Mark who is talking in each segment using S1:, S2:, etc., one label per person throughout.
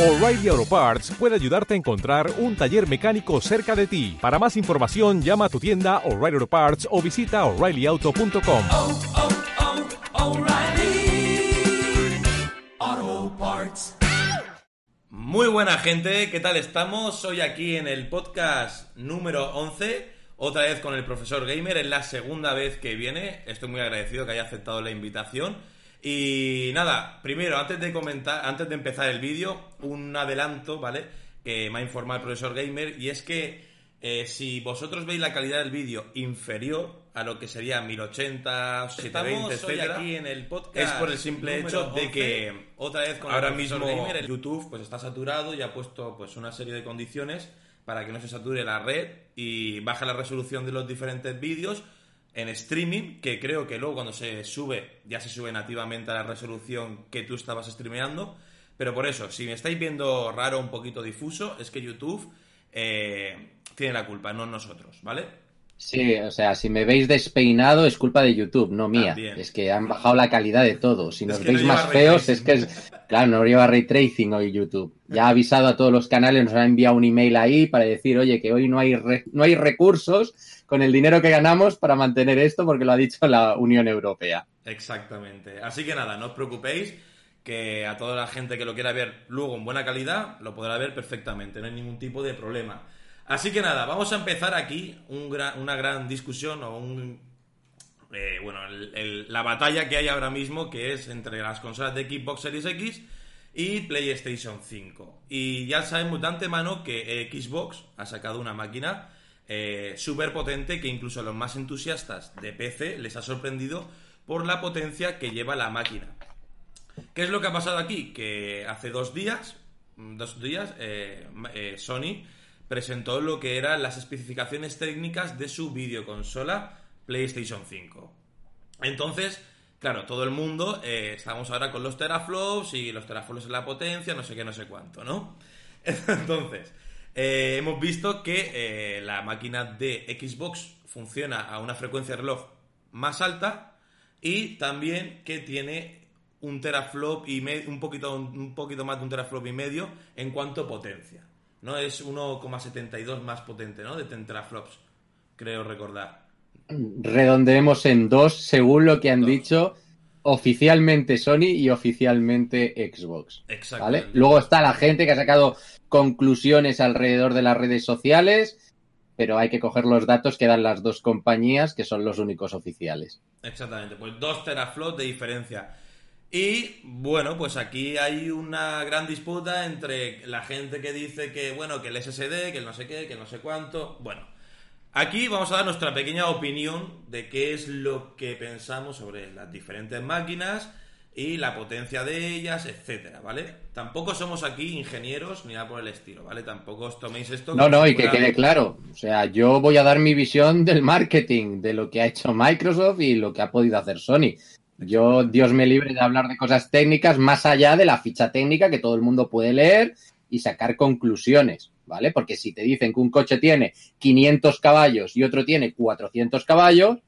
S1: O'Reilly Auto Parts puede ayudarte a encontrar un taller mecánico cerca de ti. Para más información, llama a tu tienda O'Reilly Auto Parts o visita oreillyauto.com.
S2: oh, oh, O'Reilly Auto Parts.
S3: Muy buena gente, ¿qué tal estamos? Hoy aquí en el podcast número 11, otra vez con el profesor Gamer, es la segunda vez que viene, estoy muy agradecido que haya aceptado la invitación. Y nada, primero, antes de comentar, antes de empezar el vídeo, un adelanto, ¿vale? Que me ha informado el profesor Gamer, y es que eh, si vosotros veis la calidad del vídeo inferior a lo que sería 1080, 720,
S4: Estamos hoy
S3: etcétera,
S4: aquí en el podcast
S3: es por el simple hecho de
S4: 11,
S3: que
S4: otra vez con
S3: ahora mismo
S4: Gamer, el-
S3: YouTube pues está saturado y ha puesto pues una serie de condiciones para que no se sature la red y baja la resolución de los diferentes vídeos en streaming, que creo que luego cuando se sube ya se sube nativamente a la resolución que tú estabas streameando. Pero por eso, si me estáis viendo raro, un poquito difuso, es que YouTube eh, tiene la culpa, no nosotros, ¿vale?
S5: Sí, o sea, si me veis despeinado es culpa de YouTube, no mía.
S3: También.
S5: Es que han bajado la calidad de todo. Si
S3: Es
S5: nos
S3: no
S5: veis más feos, es que es. Claro, no lleva ray tracing hoy YouTube. Ya ha avisado a todos los canales, nos ha enviado un email ahí para decir, oye, que hoy no hay, no hay recursos con el dinero que ganamos para mantener esto, porque lo ha dicho la Unión Europea.
S3: Exactamente. Así que nada, no os preocupéis, que a toda la gente que lo quiera ver luego en buena calidad, lo podrá ver perfectamente, no hay ningún tipo de problema. Así que nada, vamos a empezar aquí una gran discusión o un... eh, bueno, la batalla que hay ahora mismo, que es entre las consolas de Xbox Series X y PlayStation 5. Y ya sabemos de antemano que eh, Xbox ha sacado una máquina eh, súper potente que incluso a los más entusiastas de PC les ha sorprendido por la potencia que lleva la máquina. ¿Qué es lo que ha pasado aquí? Que hace dos días, mm, dos días, eh, Sony presentó lo que eran las especificaciones técnicas de su videoconsola PlayStation 5. Entonces, claro, todo el mundo eh, estamos ahora con los teraflops y los teraflops en la potencia, no sé qué, no sé cuánto, ¿no? Entonces, eh, hemos visto que eh, la máquina de Xbox funciona a una frecuencia de reloj más alta y también que tiene un teraflop y me- un poquito un poquito más de un teraflop y medio en cuanto a potencia. No es 1,72 más potente, ¿no? De teraflops, creo recordar.
S5: Redondeemos en dos, según lo que han
S3: Dos.
S5: dicho oficialmente Sony y oficialmente Xbox.
S3: Exacto.
S5: ¿Vale? Luego está la gente que ha sacado conclusiones alrededor de las redes sociales, pero hay que coger los datos que dan las dos compañías, que son los únicos oficiales.
S3: Exactamente, pues dos teraflops de diferencia. Y bueno, pues aquí hay una gran disputa entre la gente que dice que, bueno, que el SSD, que el no sé qué, que el no sé cuánto. Bueno, aquí vamos a dar nuestra pequeña opinión de qué es lo que pensamos sobre las diferentes máquinas y la potencia de ellas, etcétera, ¿vale? Tampoco somos aquí ingenieros ni nada por el estilo, ¿vale? Tampoco os toméis esto.
S5: No, no, y que quede claro. O sea, yo voy a dar mi visión del marketing, de lo que ha hecho Microsoft y lo que ha podido hacer Sony. Yo, Dios me libre de hablar de cosas técnicas más allá de la ficha técnica que todo el mundo puede leer y sacar conclusiones, ¿vale? Porque si te dicen que un coche tiene 500 caballos y otro tiene 400 caballos,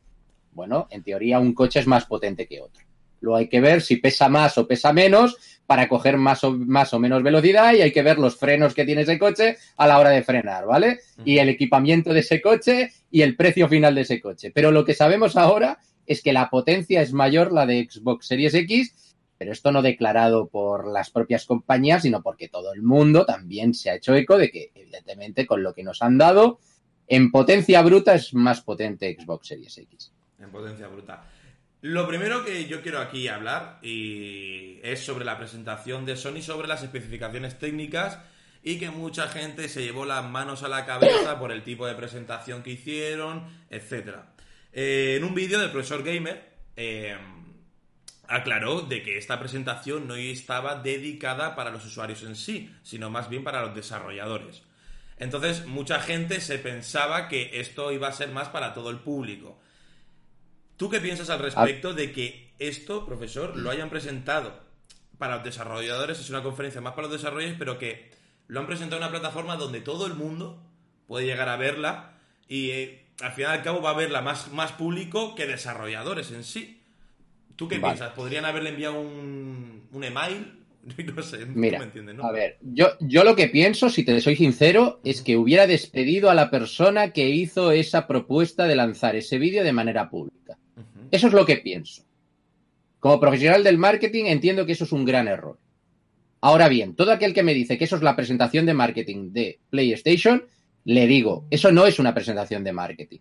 S5: bueno, en teoría un coche es más potente que otro. Luego hay que ver si pesa más o pesa menos para coger más o, más o menos velocidad y hay que ver los frenos que tiene ese coche a la hora de frenar, ¿vale? Y el equipamiento de ese coche y el precio final de ese coche. Pero lo que sabemos ahora es que la potencia es mayor la de Xbox Series X, pero esto no declarado por las propias compañías, sino porque todo el mundo también se ha hecho eco de que, evidentemente, con lo que nos han dado, en potencia bruta es más potente Xbox Series X.
S3: En potencia bruta. Lo primero que yo quiero aquí hablar y es sobre la presentación de Sony sobre las especificaciones técnicas y que mucha gente se llevó las manos a la cabeza por el tipo de presentación que hicieron, etcétera. Eh, en un vídeo del profesor Gamer eh, aclaró de que esta presentación no estaba dedicada para los usuarios en sí, sino más bien para los desarrolladores. Entonces, mucha gente se pensaba que esto iba a ser más para todo el público. ¿Tú qué piensas al respecto de que esto, profesor, lo hayan presentado para los desarrolladores? Es una conferencia más para los desarrolladores, pero que lo han presentado en una plataforma donde todo el mundo puede llegar a verla y eh, al final y al cabo va a verla más, más público que desarrolladores en sí. ¿Tú qué
S5: Vale.
S3: piensas? ¿Podrían haberle enviado un, un email No sé,
S5: Mira,
S3: me entiendes, ¿no?
S5: a ver, yo, yo lo que pienso, si te soy sincero, es que hubiera despedido a la persona que hizo esa propuesta de lanzar ese vídeo de manera pública. Eso es lo que pienso. Como profesional del marketing entiendo que eso es un gran error. Ahora bien, todo aquel que me dice que eso es la presentación de marketing de PlayStation, le digo, eso no es una presentación de marketing.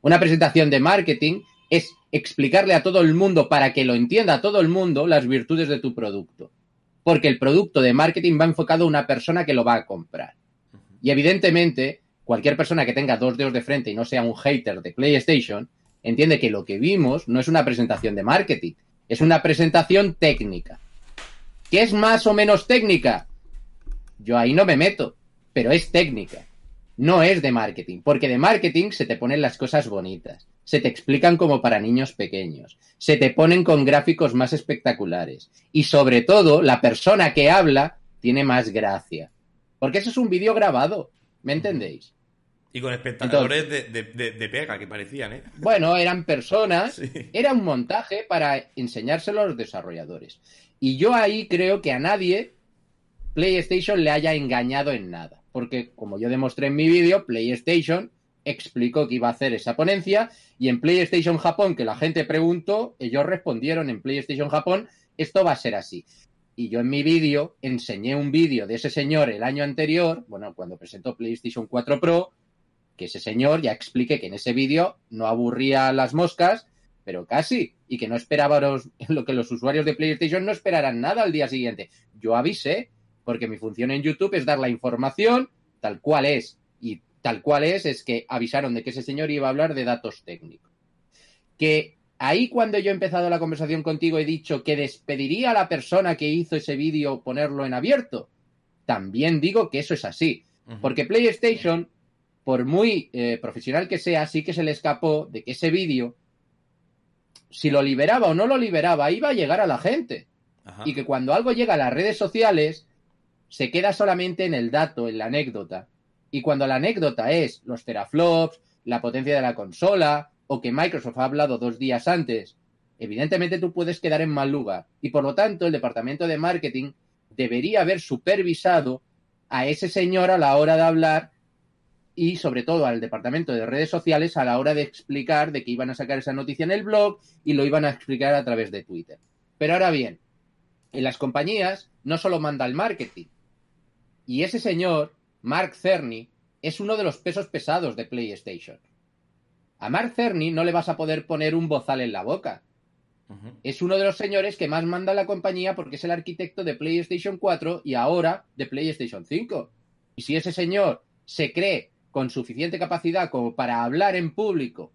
S5: Una presentación de marketing es explicarle a todo el mundo para que lo entienda todo el mundo las virtudes de tu producto. Porque el producto de marketing va enfocado a una persona que lo va a comprar. Y evidentemente, cualquier persona que tenga dos dedos de frente y no sea un hater de PlayStation, entiende que lo que vimos no es una presentación de marketing, es una presentación técnica. ¿Qué es más o menos técnica? Yo ahí no me meto, pero es técnica. No es de marketing, porque de marketing se te ponen las cosas bonitas, se te explican como para niños pequeños, se te ponen con gráficos más espectaculares y sobre todo la persona que habla tiene más gracia. Porque eso es un vídeo grabado, ¿me entendéis?
S3: Y con espectadores de, de- de- de pega que parecían, ¿eh?
S5: Bueno, eran personas,
S3: Sí.
S5: era un montaje para enseñárselo a los desarrolladores. Y yo ahí creo que a nadie PlayStation le haya engañado en nada. Porque, como yo demostré en mi vídeo, PlayStation explicó que iba a hacer esa ponencia y en PlayStation Japón, que la gente preguntó, ellos respondieron en PlayStation Japón, esto va a ser así. Y yo en mi vídeo enseñé un vídeo de ese señor el año anterior, bueno, cuando presentó PlayStation 4 Pro, que ese señor ya expliqué que en ese vídeo no aburría a las moscas, pero casi, y que no esperaba los- lo que los usuarios de PlayStation no esperaran nada al día siguiente. Yo avisé, porque mi función en YouTube es dar la información tal cual es, y tal cual es es que avisaron de que ese señor iba a hablar de datos técnicos. Que ahí cuando yo he empezado la conversación contigo he dicho que despediría a la persona que hizo ese vídeo ponerlo en abierto. También digo que eso es así. Porque PlayStation, por muy eh, profesional que sea, sí que se le escapó de que ese vídeo, si lo liberaba o no lo liberaba, iba a llegar a la gente. Y que cuando algo llega a las redes sociales, se queda solamente en el dato, en la anécdota. Y cuando la anécdota es los teraflops, la potencia de la consola, o que Microsoft ha hablado dos días antes, evidentemente tú puedes quedar en mal lugar. Y por lo tanto, el departamento de marketing debería haber supervisado a ese señor a la hora de hablar y sobre todo al departamento de redes sociales a la hora de explicar de que iban a sacar esa noticia en el blog y lo iban a explicar a través de Twitter. Pero ahora bien, en las compañías no solo manda el marketing. Y ese señor, Mark Cerny, es uno de los pesos pesados de PlayStation. A Mark Cerny no le vas a poder poner un bozal en la boca. Es uno de los señores que más manda la compañía porque es el arquitecto de PlayStation 4 y ahora de PlayStation 5. Y si ese señor se cree con suficiente capacidad como para hablar en público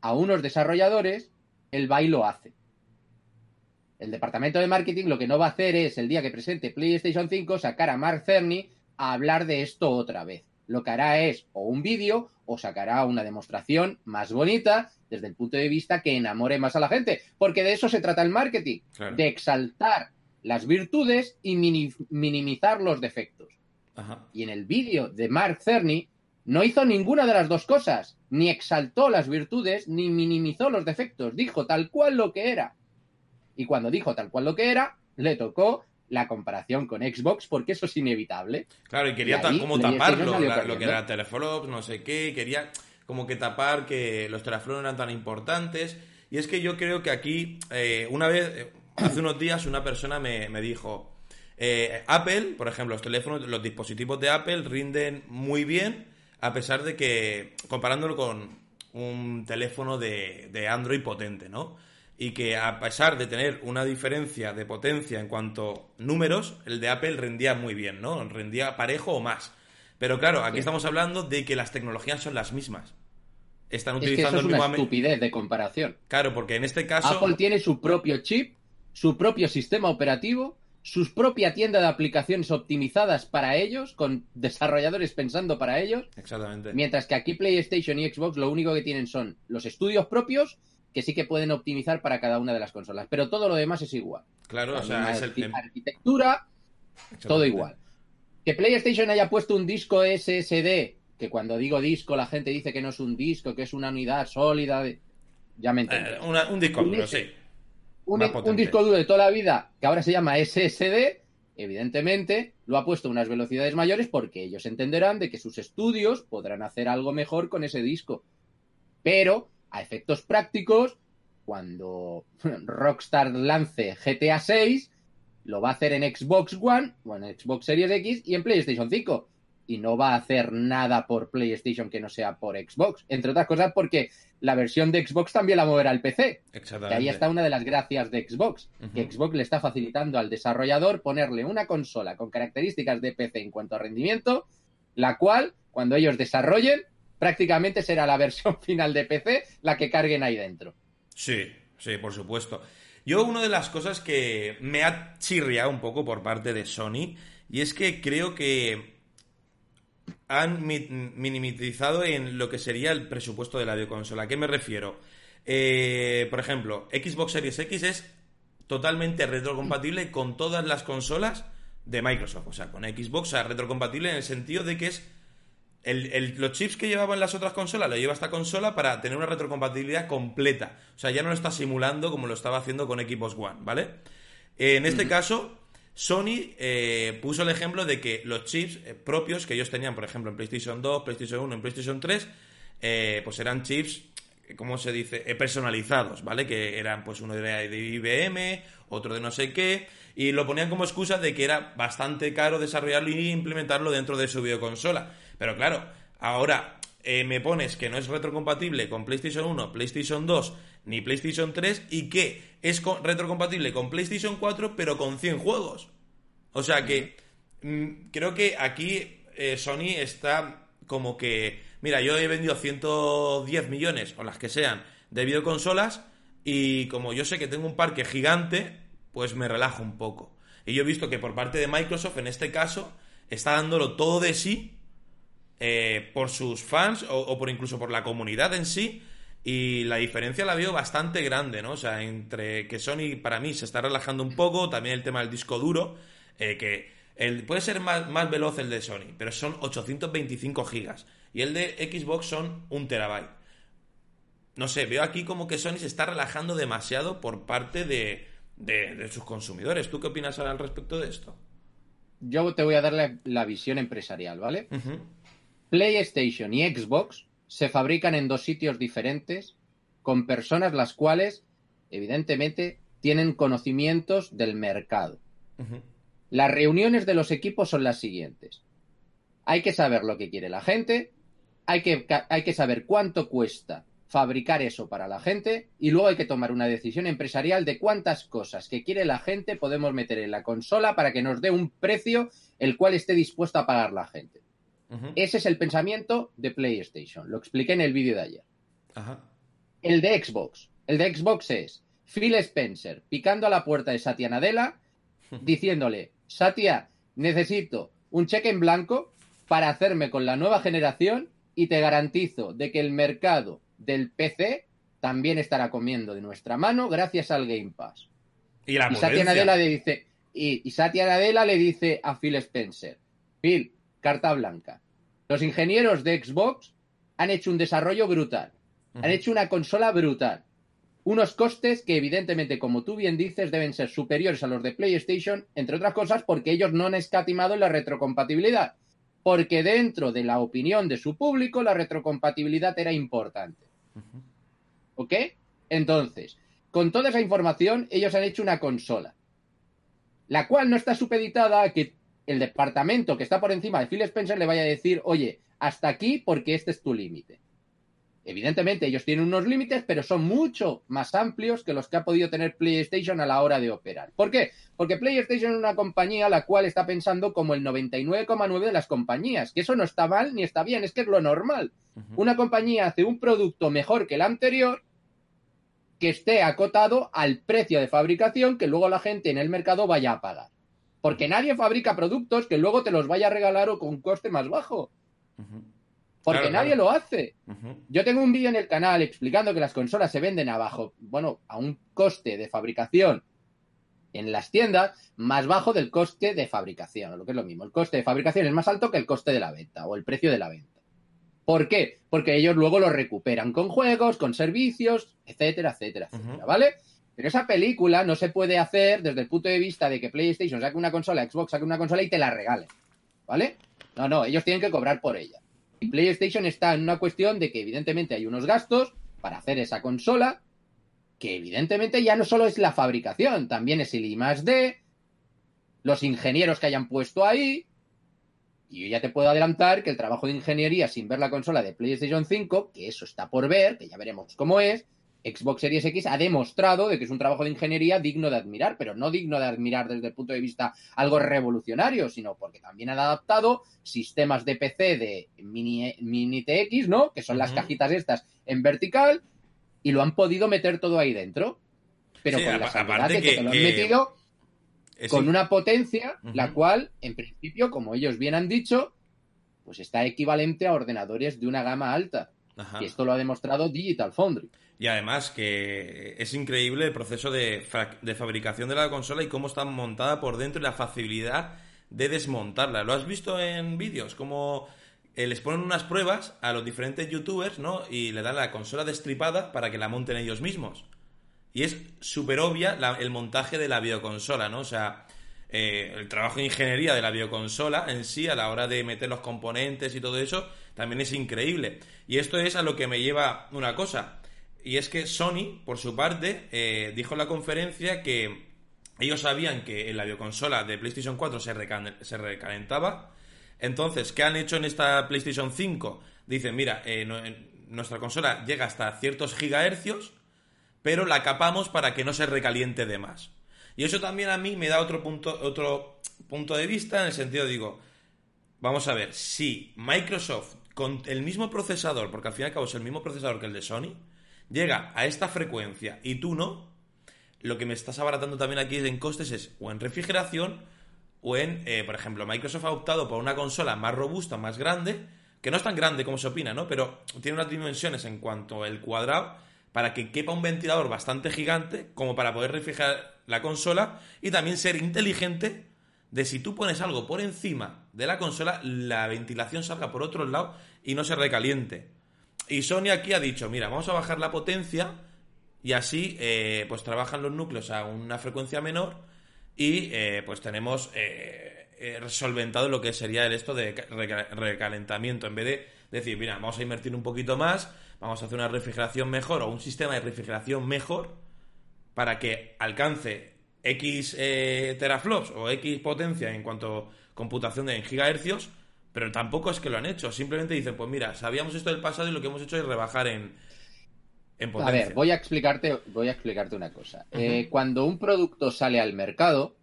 S5: a unos desarrolladores, él va y lo hace. El departamento de marketing lo que no va a hacer es, el día que presente PlayStation 5, sacar a Mark Cerny a hablar de esto otra vez. Lo que hará es o un vídeo o sacará una demostración más bonita desde el punto de vista que enamore más a la gente. Porque de eso se trata el marketing,
S3: Claro.
S5: de exaltar las virtudes y mini- minimizar los defectos.
S3: Ajá.
S5: Y en el vídeo de Mark Cerny no hizo ninguna de las dos cosas, ni exaltó las virtudes ni minimizó los defectos, dijo tal cual lo que era. Y cuando dijo tal cual lo que era, le tocó la comparación con Xbox porque eso es inevitable.
S3: Claro, y quería
S5: Y ahí
S3: como taparlo, la- lo que era teraflops, no sé qué, quería como que tapar que los teraflops no eran tan importantes. Y es que yo creo que aquí, eh, una vez, eh, hace unos días, una persona me, me dijo, eh, Apple, por ejemplo, los teléfonos, los dispositivos de Apple rinden muy bien, a pesar de que, comparándolo con un teléfono de, de Android potente, ¿no? Y que a pesar de tener una diferencia de potencia en cuanto números, el de Apple rendía muy bien, ¿no? Rendía parejo o más. Pero claro, aquí
S5: Sí.
S3: estamos hablando de que las tecnologías son las mismas. Están
S5: Es que eso
S3: utilizando
S5: es
S3: el
S5: una
S3: mismo... ame-
S5: estupidez de comparación.
S3: Claro, porque en este caso...
S5: Apple tiene su propio chip, su propio sistema operativo, su propia tienda de aplicaciones optimizadas para ellos, con desarrolladores pensando para ellos,
S3: Exactamente.
S5: mientras que aquí PlayStation y Xbox lo único que tienen son los estudios propios que sí que pueden optimizar para cada una de las consolas, pero todo lo demás es igual.
S3: Claro, o sea, es el...
S5: arqui- arquitectura, todo igual. Que PlayStation haya puesto un disco SSD, que cuando digo disco la gente dice que no es un disco, que es una unidad sólida, de... ya me entiendes.
S3: Eh, una- un disco duro, sí.
S5: un, un disco duro de toda la vida que ahora se llama SSD Evidentemente, lo ha puesto a unas velocidades mayores porque ellos entenderán de que sus estudios podrán hacer algo mejor con ese disco. Pero, a efectos prácticos, cuando Rockstar lance GTA 6, lo va a hacer en Xbox One o en Xbox Series X y en PlayStation 5. Y no va a hacer nada por PlayStation que no sea por Xbox. Entre otras cosas porque la versión de Xbox también la moverá el PC.
S3: Exactamente.
S5: ahí está una de las gracias de Xbox, que. Xbox le está facilitando al desarrollador ponerle una consola con características de PC en cuanto a rendimiento, la cual, cuando ellos desarrollen, prácticamente será la versión final de PC la que carguen ahí dentro.
S3: Sí, sí, por supuesto. Yo una de las cosas que me ha chirriado un poco por parte de Sony y es que creo que han mi- minimizado en lo que sería el presupuesto de la videoconsola. ¿A qué me refiero? Eh, por ejemplo, Xbox Series X es totalmente retrocompatible con todas las consolas de Microsoft. O sea, con Xbox, o sea, retrocompatible en el sentido de que es el- el- los chips que llevaban las otras consolas lo lleva esta consola para tener una retrocompatibilidad completa. O sea, ya no lo está simulando como lo estaba haciendo con Xbox One, ¿vale? En este caso, Sony eh, puso el ejemplo de que los chips eh, propios que ellos tenían, por ejemplo, en PlayStation 2, PlayStation 1, en PlayStation 3, eh, pues eran chips, ¿cómo se dice? Eh, personalizados, ¿vale? Que eran, pues uno de IBM, otro de no sé qué, y lo ponían como excusa de que era bastante caro desarrollarlo y implementarlo dentro de su videoconsola. Pero claro, ahora eh, me pones que no es retrocompatible con PlayStation 1, PlayStation 2 ni PlayStation 3 y que es co- retrocompatible con PlayStation 4 pero con 100 juegos. O sea que mm, creo que aquí eh, Sony está como que, mira, yo he vendido 110 millones o las que sean de videoconsolas y como yo sé que tengo un parque gigante, pues me relajo un poco. Y yo he visto que por parte de Microsoft en este caso está dándolo todo de sí eh, por sus fans o, por incluso por la comunidad en sí. Y la diferencia la veo bastante grande, ¿no? O sea, entre que Sony para mí se está relajando un poco, también el tema del disco duro, eh, que puede ser más, más veloz el de Sony, pero son 825 gigas. Y el de Xbox son un terabyte. No sé, veo aquí como que Sony se está relajando demasiado por parte de, de- de sus consumidores. ¿Tú qué opinas al respecto de esto?
S5: Yo te voy a dar la, la visión empresarial, ¿vale? PlayStation y Xbox se fabrican en dos sitios diferentes, con personas las cuales, evidentemente, tienen conocimientos del mercado. Las reuniones de los equipos son las siguientes. Hay que saber lo que quiere la gente, hay que, ca- hay que saber cuánto cuesta fabricar eso para la gente y luego hay que tomar una decisión empresarial de cuántas cosas que quiere la gente podemos meter en la consola para que nos dé un precio el cual esté dispuesto a pagar la gente. Ese es el pensamiento de PlayStation. Lo expliqué en el vídeo de ayer.
S3: Ajá.
S5: El de Xbox. El de Xbox es Phil Spencer picando a la puerta de Satya Nadella diciéndole, Satya, necesito un cheque en blanco para hacerme con la nueva generación y te garantizo de que el mercado del PC también estará comiendo de nuestra mano gracias al Game Pass.
S3: Y la
S5: Y Satya
S3: potencia.
S5: Nadella le dice, y, y Satya Nadella le dice a Phil Spencer, Phil, carta blanca. Los ingenieros de Xbox han hecho un desarrollo brutal. Han hecho una consola brutal. Unos costes que, evidentemente, como tú bien dices, deben ser superiores a los de PlayStation, entre otras cosas, porque ellos no han escatimado en la retrocompatibilidad. Porque dentro de la opinión de su público, la retrocompatibilidad era importante. ¿Ok? Entonces, con toda esa información, ellos han hecho una consola, la cual no está supeditada a que el departamento que está por encima de Phil Spencer le vaya a decir, oye, hasta aquí porque este es tu límite. Evidentemente, ellos tienen unos límites, pero son mucho más amplios que los que ha podido tener PlayStation a la hora de operar. ¿Por qué? Porque PlayStation es una compañía la cual está pensando como el 99,9 de las compañías, que eso no está mal ni está bien, es que es lo normal. Una compañía hace un producto mejor que el anterior que esté acotado al precio de fabricación que luego la gente en el mercado vaya a pagar. Porque nadie fabrica productos que luego te los vaya a regalar o con un coste más bajo.
S3: Ujú.
S5: Porque
S3: Claro,
S5: nadie
S3: claro.
S5: lo hace. Yo tengo un vídeo en el canal explicando que las consolas se venden abajo, bueno, a un coste de fabricación en las tiendas más bajo del coste de fabricación, o lo que es lo mismo. El coste de fabricación es más alto que el coste de la venta o el precio de la venta. ¿Por qué? Porque ellos luego lo recuperan con juegos, con servicios, etcétera, etcétera, etcétera. ¿vale? Pero esa película no se puede hacer desde el punto de vista de que PlayStation saque una consola, Xbox saque una consola y te la regale. ¿Vale? No, no, ellos tienen que cobrar por ella. Y PlayStation está en una cuestión de que evidentemente hay unos gastos para hacer esa consola, que evidentemente ya no solo es la fabricación, también es el I D, los ingenieros que hayan puesto ahí. Y yo ya te puedo adelantar que el trabajo de ingeniería sin ver la consola de PlayStation 5, que eso está por ver, que ya veremos cómo es, Xbox Series X ha demostrado de que es un trabajo de ingeniería digno de admirar, pero no digno de admirar desde el punto de vista algo revolucionario, sino porque también han adaptado sistemas de PC de mini, mini TX, ¿no? Que son las cajitas estas en vertical, y lo han podido meter todo ahí dentro. Pero
S3: Sí,
S5: con la
S3: aparte
S5: de que,
S3: que-
S5: te lo han
S3: que-
S5: metido
S3: Es
S5: con una potencia, la cual, en principio, como ellos bien han dicho, pues está equivalente a ordenadores de una gama alta.
S3: Ajá.
S5: Y esto lo ha demostrado Digital Foundry.
S3: Y además que es increíble el proceso de, fabricación de la consola y cómo está montada por dentro y la facilidad de desmontarla. ¿Lo has visto en vídeos? Como eh, les ponen unas pruebas a los diferentes youtubers, ¿no? Y le dan la consola destripada para que la monten ellos mismos. Y es súper obvia la- el montaje de la videoconsola, ¿no? O sea, eh, el trabajo de ingeniería de la videoconsola en sí, a la hora de meter los componentes y todo eso, también es increíble. Y esto es a lo que me lleva una cosa. Y es que Sony, por su parte, eh, dijo en la conferencia que ellos sabían que en la videoconsola de PlayStation 4 se, recal- se recalentaba. Entonces, ¿qué han hecho en esta PlayStation 5? Dicen, mira, eh, en- nuestra consola llega hasta ciertos gigahercios, pero la capamos para que no se recaliente de más. Y eso también a mí me da otro punto, otro punto de vista en el sentido, digo, vamos a ver, si Microsoft con el mismo procesador, porque al fin y al cabo es el mismo procesador que el de Sony, llega a esta frecuencia y tú no, lo que me estás abaratando también aquí en costes es o en refrigeración o en, eh, por ejemplo, Microsoft ha optado por una consola más robusta, más grande, que no es tan grande como se opina, ¿no? Pero tiene unas dimensiones en cuanto al cuadrado para que quepa un ventilador bastante gigante como para poder refrigerar la consola y también ser inteligente de si tú pones algo por encima de la consola, la ventilación salga por otro lado y no se recaliente. Y Sony aquí ha dicho, mira, vamos a bajar la potencia y así eh, pues trabajan los núcleos a una frecuencia menor y eh, pues tenemos eh, solventado lo que sería el esto de ca- reca- recalentamiento. En vez de decir, mira, vamos a invertir un poquito más, vamos a hacer una refrigeración mejor o un sistema de refrigeración mejor para que alcance X eh, teraflops o X potencia en cuanto a computación de en gigahercios, pero tampoco es que lo han hecho. Simplemente dicen, pues mira, sabíamos esto del pasado y lo que hemos hecho es rebajar en, en
S5: A
S3: potencia.
S5: ver, voy a explicarte, voy a explicarte una cosa. Eh, cuando un producto sale al mercado,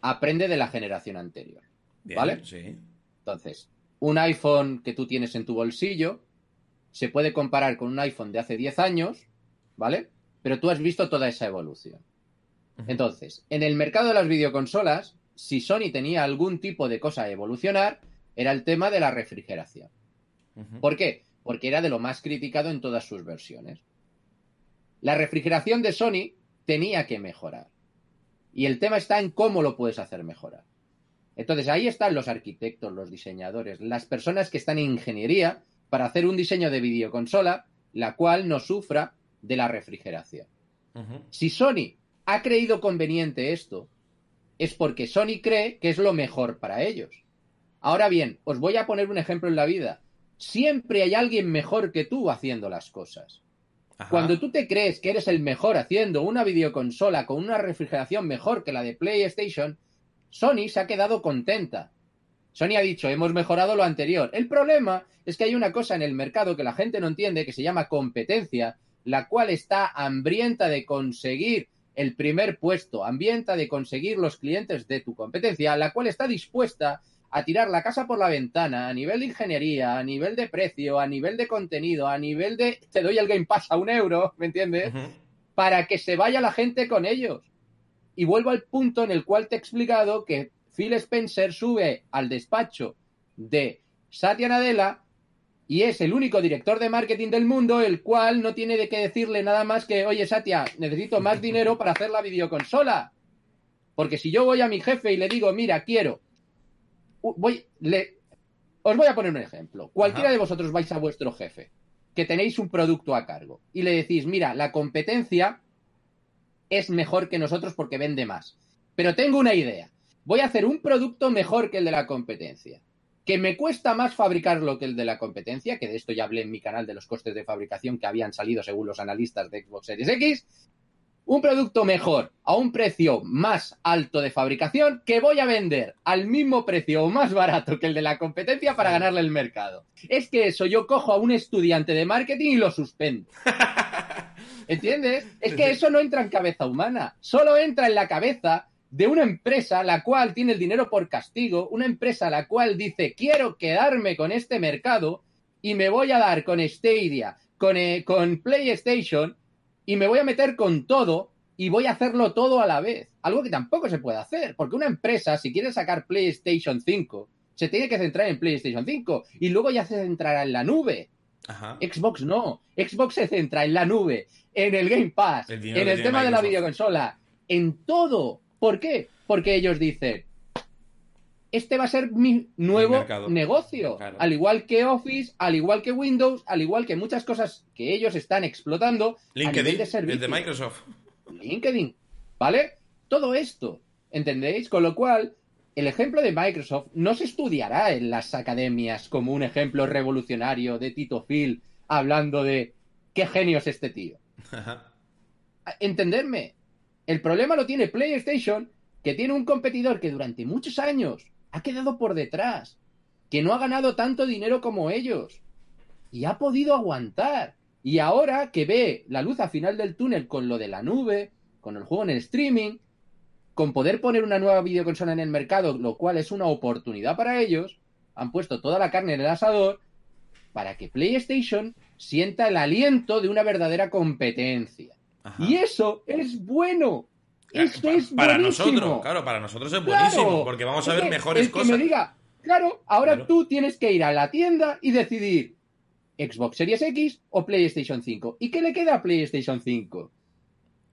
S5: aprende de la generación anterior.
S3: Bien,
S5: ¿vale?
S3: Sí.
S5: Entonces, un iPhone que tú tienes en tu bolsillo se puede comparar con un iPhone de hace 10 años, ¿vale? Pero tú has visto toda esa evolución. Entonces, en el mercado de las videoconsolas, si Sony tenía algún tipo de cosa a evolucionar, era el tema de la refrigeración. ¿Por qué? Porque era de lo más criticado en todas sus versiones. La refrigeración de Sony tenía que mejorar. Y el tema está en cómo lo puedes hacer mejorar. Entonces ahí están los arquitectos, los diseñadores, las personas que están en ingeniería para hacer un diseño de videoconsola la cual no sufra de la refrigeración. Si Sony ha creído conveniente esto, es porque Sony cree que es lo mejor para ellos. Ahora bien, os voy a poner un ejemplo en la vida. Siempre hay alguien mejor que tú haciendo las cosas.
S3: Ajá.
S5: Cuando tú te crees que eres el mejor haciendo una videoconsola con una refrigeración mejor que la de PlayStation, Sony se ha quedado contenta. Sony ha dicho, hemos mejorado lo anterior. El problema es que hay una cosa en el mercado que la gente no entiende que se llama competencia, la cual está hambrienta de conseguir el primer puesto, hambrienta de conseguir los clientes de tu competencia, la cual está dispuesta a tirar la casa por la ventana a nivel de ingeniería, a nivel de precio, a nivel de contenido, a nivel de te doy el Game Pass a un euro, ¿me entiendes? Para que se vaya la gente con ellos. Y vuelvo al punto en el cual te he explicado que Phil Spencer sube al despacho de Satya Nadella y es el único director de marketing del mundo el cual no tiene de qué decirle nada más que, oye Satya, necesito más dinero para hacer la videoconsola. Porque si yo voy a mi jefe y le digo, mira, quiero, voy, le, os voy a poner un ejemplo. Cualquiera
S3: Ajá.
S5: de vosotros vais a vuestro jefe, que tenéis un producto a cargo, y le decís, mira, la competencia es mejor que nosotros porque vende más. Pero tengo una idea. Voy a hacer un producto mejor que el de la competencia. Que me cuesta más fabricarlo que el de la competencia, que de esto ya hablé en mi canal de los costes de fabricación que habían salido según los analistas de Xbox Series X. Un producto mejor a un precio más alto de fabricación que voy a vender al mismo precio o más barato que el de la competencia para ganarle el mercado. Es que eso yo cojo a un estudiante de marketing y lo suspendo. ¿Entiendes? Es que eso no entra en cabeza humana, solo entra en la cabeza de una empresa la cual tiene el dinero por castigo, una empresa la cual dice quiero quedarme con este mercado y me voy a dar con Stadia, con, eh, con PlayStation y me voy a meter con todo y voy a hacerlo todo a la vez. Algo que tampoco se puede hacer, porque una empresa si quiere sacar PlayStation 5 se tiene que centrar en PlayStation 5 y luego ya se centrará en la nube.
S3: Ajá.
S5: Xbox no. Xbox se centra en la nube, en el Game Pass,
S3: El
S5: en el tema de la videoconsola, en todo. ¿Por qué? Porque ellos dicen, este va a ser mi nuevo negocio.
S3: Claro.
S5: Al igual que Office, al igual que Windows, al igual que muchas cosas que ellos están explotando a nivel
S3: LinkedIn,
S5: de servicio.
S3: de Microsoft.
S5: LinkedIn, ¿vale? Todo esto, ¿entendéis? Con lo cual, el ejemplo de Microsoft no se estudiará en las academias como un ejemplo revolucionario de Tito Phil hablando de qué genio es este tío. Entenderme, el problema lo tiene PlayStation, que tiene un competidor que durante muchos años ha quedado por detrás, que no ha ganado tanto dinero como ellos y ha podido aguantar. Y ahora que ve la luz al final del túnel con lo de la nube, con el juego en el streaming, con poder poner una nueva videoconsola en el mercado, lo cual es una oportunidad para ellos, han puesto toda la carne en el asador para que PlayStation sienta el aliento de una verdadera competencia.
S3: Ajá.
S5: Y eso es bueno. Eso
S3: Pa-
S5: es
S3: para
S5: buenísimo.
S3: nosotros, claro, para nosotros es
S5: Claro.
S3: buenísimo, porque vamos a ver
S5: que
S3: mejores
S5: el que
S3: cosas.
S5: me diga, claro, ahora
S3: Claro.
S5: tú tienes que ir a la tienda y decidir Xbox Series X o PlayStation 5. ¿Y qué le queda a PlayStation 5?